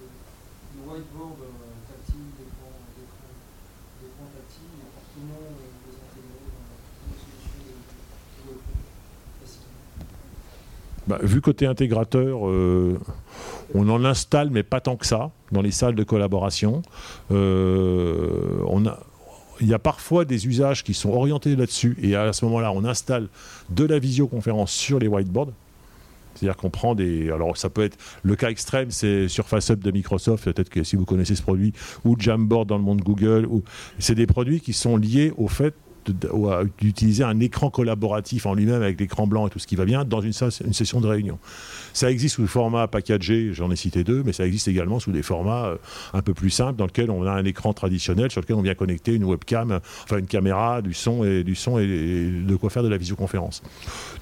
de whiteboard euh, tactile, d'écran, d'écran, d'écran tactile est fortement euh, les intégrer dans dans les solutions de, de webcam facilement Bah, vu côté intégrateur, euh, on en installe, mais pas tant que ça, dans les salles de collaboration. Euh, il y a parfois des usages qui sont orientés là-dessus, et à ce moment-là, on installe de la visioconférence sur les whiteboards. C'est-à-dire qu'on prend des. Alors, ça peut être. Le cas extrême, c'est Surface Hub de Microsoft, peut-être que si vous connaissez ce produit, ou Jamboard dans le monde Google. Ou... C'est des produits qui sont liés au fait d'utiliser un écran collaboratif en lui-même avec l'écran blanc et tout ce qui va bien dans une, session de réunion. Ça existe sous le format packagé, j'en ai cité deux, mais ça existe également sous des formats euh, un peu plus simples dans lequel on a un écran traditionnel sur lequel on vient connecter une webcam, enfin une caméra, du son et du son et, de quoi faire de la visioconférence.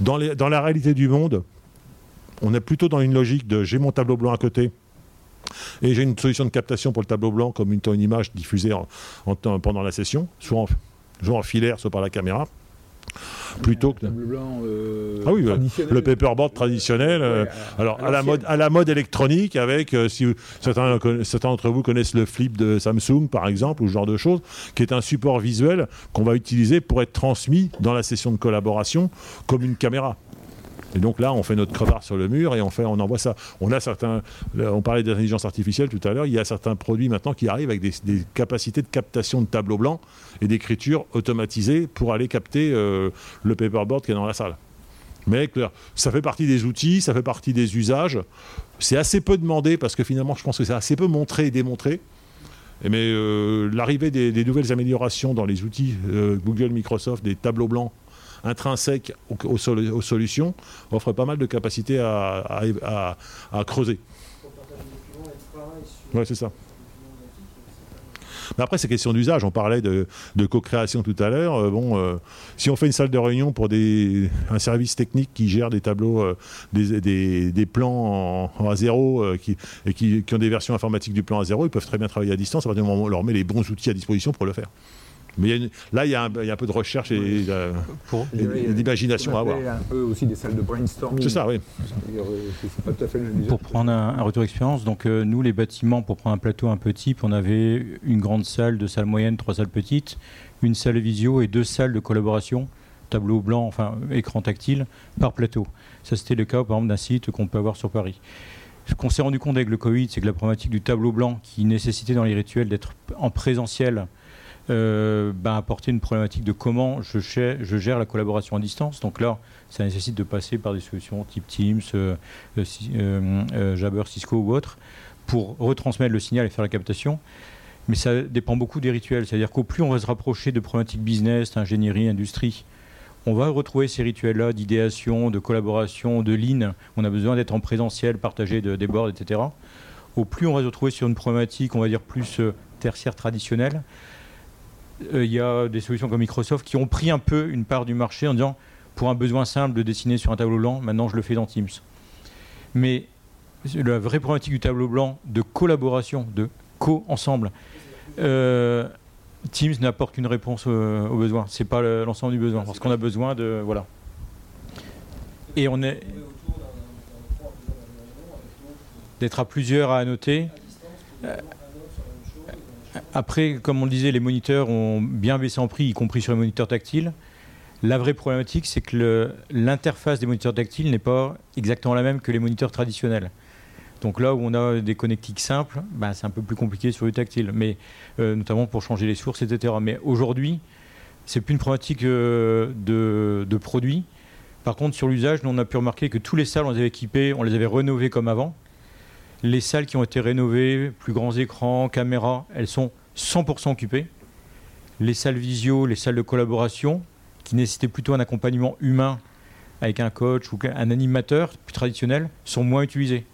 Dans, la réalité du monde, on est plutôt dans une logique de j'ai mon tableau blanc à côté. Et j'ai une solution de captation pour le tableau blanc, comme une, image diffusée pendant la session, soit en filaire, soit par la caméra. Plutôt que. Blanc, euh, Ah oui, le- paperboard traditionnel. euh, Ouais, alors, à la, mode, à la mode électronique, avec, euh, si vous- certains, certains d'entre vous connaissent le flip de Samsung, par exemple, ou ce genre de choses, qui est un support visuel qu'on va utiliser pour être transmis dans la session de collaboration comme une caméra. Et donc là, on fait notre crevard sur le mur et on, fait, on envoie ça. On parlait d'intelligence artificielle tout à l'heure, il y a certains produits maintenant qui arrivent avec des, capacités de captation de tableau blanc et d'écriture automatisée pour aller capter euh, le paperboard qui est dans la salle. Mais ça fait partie des outils, ça fait partie des usages. C'est assez peu demandé parce que finalement, je pense que c'est assez peu montré et démontré. Mais euh, l'arrivée des, des nouvelles améliorations dans les outils euh, Google, Microsoft, des tableaux blancs intrinsèques aux, aux solu- aux solutions, offre pas mal de capacités à, creuser. Ouais, c'est ça. Mais après, c'est question d'usage. On parlait de, co-création tout à l'heure. Euh, bon, euh, si on fait une salle de réunion pour des, un service technique qui gère des tableaux, euh, des, plans en, en A0 euh, qui, et qui, qui ont des versions informatiques du plan A0, ils peuvent très bien travailler à distance à partir du moment où on leur met les bons outils à disposition pour le faire. Mais il y a une- là, il y, a un, il y a un peu de recherche et, euh, Pour, et- et d'imagination à avoir. un peu aussi des salles de brainstorming. C'est ça, oui. Euh, C'est c'est pas tout à fait le même usage. Pour prendre un, un retour d'expérience, donc euh, nous les bâtiments, pour prendre un plateau un peu type, on avait une grande salle, deux salles moyennes, trois salles petites, une salle visio et deux salles de collaboration, tableau blanc, enfin écran tactile, par plateau. Ça c'était le cas par exemple d'un site qu'on peut avoir sur Paris. Ce qu'on s'est rendu compte avec le Covid, c'est que la problématique du tableau blanc, qui nécessitait dans les rituels d'être en présentiel, ben, apportait une problématique de comment je, gère- la collaboration à distance. Donc là, ça nécessite de passer par des solutions type Teams, euh, euh, Jabber, Cisco ou autre, pour retransmettre le signal et faire la captation. Mais ça dépend beaucoup des rituels. C'est-à-dire qu'au plus on va se rapprocher de problématiques business, ingénierie, industrie, on va retrouver ces rituels-là d'idéation, de collaboration, de ligne. On a besoin d'être en présentiel, partager de- des boards, etc. Au plus on va se retrouver sur une problématique, on va dire plus tertiaire traditionnelle, euh, il y a des solutions comme Microsoft qui ont pris un peu une part du marché en disant pour un besoin simple de dessiner sur un tableau blanc, maintenant je le fais dans Teams. Mais la vraie problématique du tableau blanc de collaboration, de co-ensemble, euh, Teams n'apporte qu'une réponse euh, aux besoins. C'est pas le- l'ensemble du besoin, parce qu'on a besoin de voilà. Et on est d'être à plusieurs à annoter. Après, comme on disait, les moniteurs ont bien baissé en prix, y compris sur les moniteurs tactiles. La vraie problématique, c'est que l'interface des moniteurs tactiles n'est pas exactement la même que les moniteurs traditionnels. Donc là où on a des connectiques simples, bah, c'est un peu plus compliqué sur le tactile, mais euh, notamment pour changer les sources, etc. Mais aujourd'hui, c'est plus une problématique euh, de, de produits. Par contre, sur l'usage, on a pu remarquer que tous les salles, on les avait équipées, on les avait rénovées comme avant. Les salles qui ont été rénovées, plus grands écrans, caméras, elles sont 100% occupées. Les salles visio, les salles de collaboration, qui nécessitaient plutôt un accompagnement humain avec un coach ou un animateur plus traditionnel, sont moins utilisées.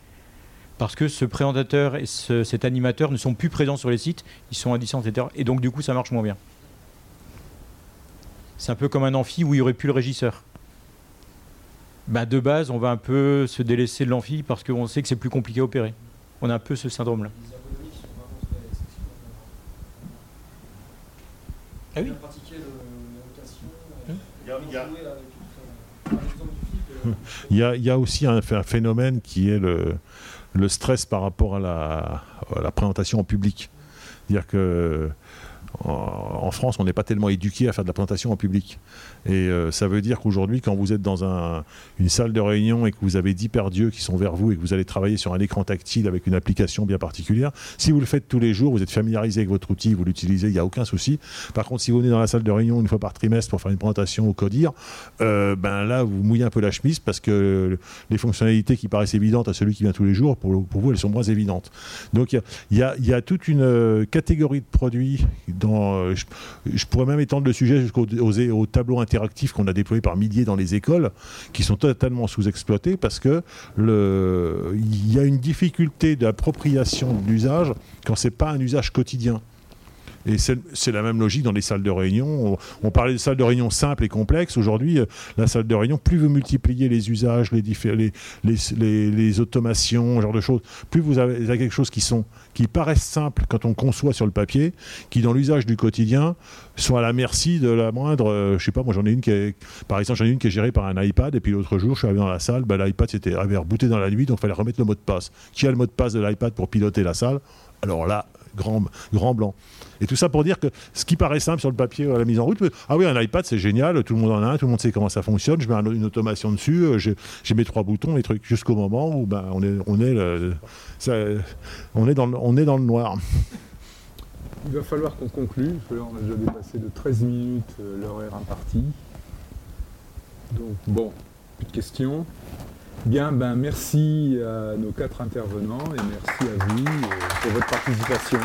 Parce que ce présentateur et ce- cet animateur ne sont plus présents sur les sites, ils sont à distance, etc. Et donc du coup, ça marche moins bien. C'est un peu comme un amphi où il n'y aurait plus le régisseur. Bah, de base, on va un peu se délaisser de l'amphi parce qu'on sait que c'est plus compliqué à opérer. On a un peu ce syndrome-là. Ah oui. Il y a, Il y il y aussi un, un phénomène qui est le, le stress par rapport à la, à la présentation en public. C'est-à-dire que en, France, on n'est pas tellement éduqué à faire de la présentation en public. Et euh, ça veut dire qu'aujourd'hui, quand vous êtes dans un- une salle de réunion et que vous avez 10 paires d'yeux qui sont vers vous et que vous allez travailler sur un écran tactile avec une application bien particulière, si vous le faites tous les jours, vous êtes familiarisé avec votre outil, vous l'utilisez, il n'y a aucun souci. Par contre, si vous venez dans la salle de réunion une fois par trimestre pour faire une présentation au CODIR, euh, ben là, vous mouillez un peu la chemise parce que les fonctionnalités qui paraissent évidentes à celui qui vient tous les jours, pour, vous, elles sont moins évidentes. Donc il y a toute une euh, catégorie de produits. Euh, je, pourrais même étendre le sujet jusqu'au aux- au tableau interactif qu'on a déployé par milliers dans les écoles, qui sont totalement sous-exploités parce que il y a une difficulté d'appropriation de l'usage quand c'est pas un usage quotidien. Et c'est la même logique dans les salles de réunion. On, parlait de salles de réunion simples et complexes. Aujourd'hui, euh, la salle de réunion, plus vous multipliez les usages, les, les, les, automations, genre de choses, plus vous avez, quelque chose qui, sont, qui paraissent simples quand on conçoit sur le papier, qui dans l'usage du quotidien sont à la merci de la moindre. euh, je sais pas, moi j'en ai une qui est, par exemple, j'en ai une qui est gérée par un iPad. Et puis l'autre jour, je suis arrivé dans la salle, bah, l'iPad avait rebooté dans la nuit, donc il fallait remettre le mot de passe. Qui a le mot de passe de l'iPad pour piloter la salle? Alors là, grand, blanc. Et tout ça pour dire que ce qui paraît simple sur le papier à la mise en route, ah oui, un iPad c'est génial, tout le monde en a un, tout le monde sait comment ça fonctionne, je mets un- une automation dessus, euh, j'ai mes trois boutons, les trucs, jusqu'au moment où on, est, dans le, noir. Il va falloir qu'on conclue, on a déjà dépassé de 13 minutes euh, l'horaire imparti. Donc bon, plus de questions. Bien, ben merci à nos quatre intervenants et merci à vous euh, pour votre participation.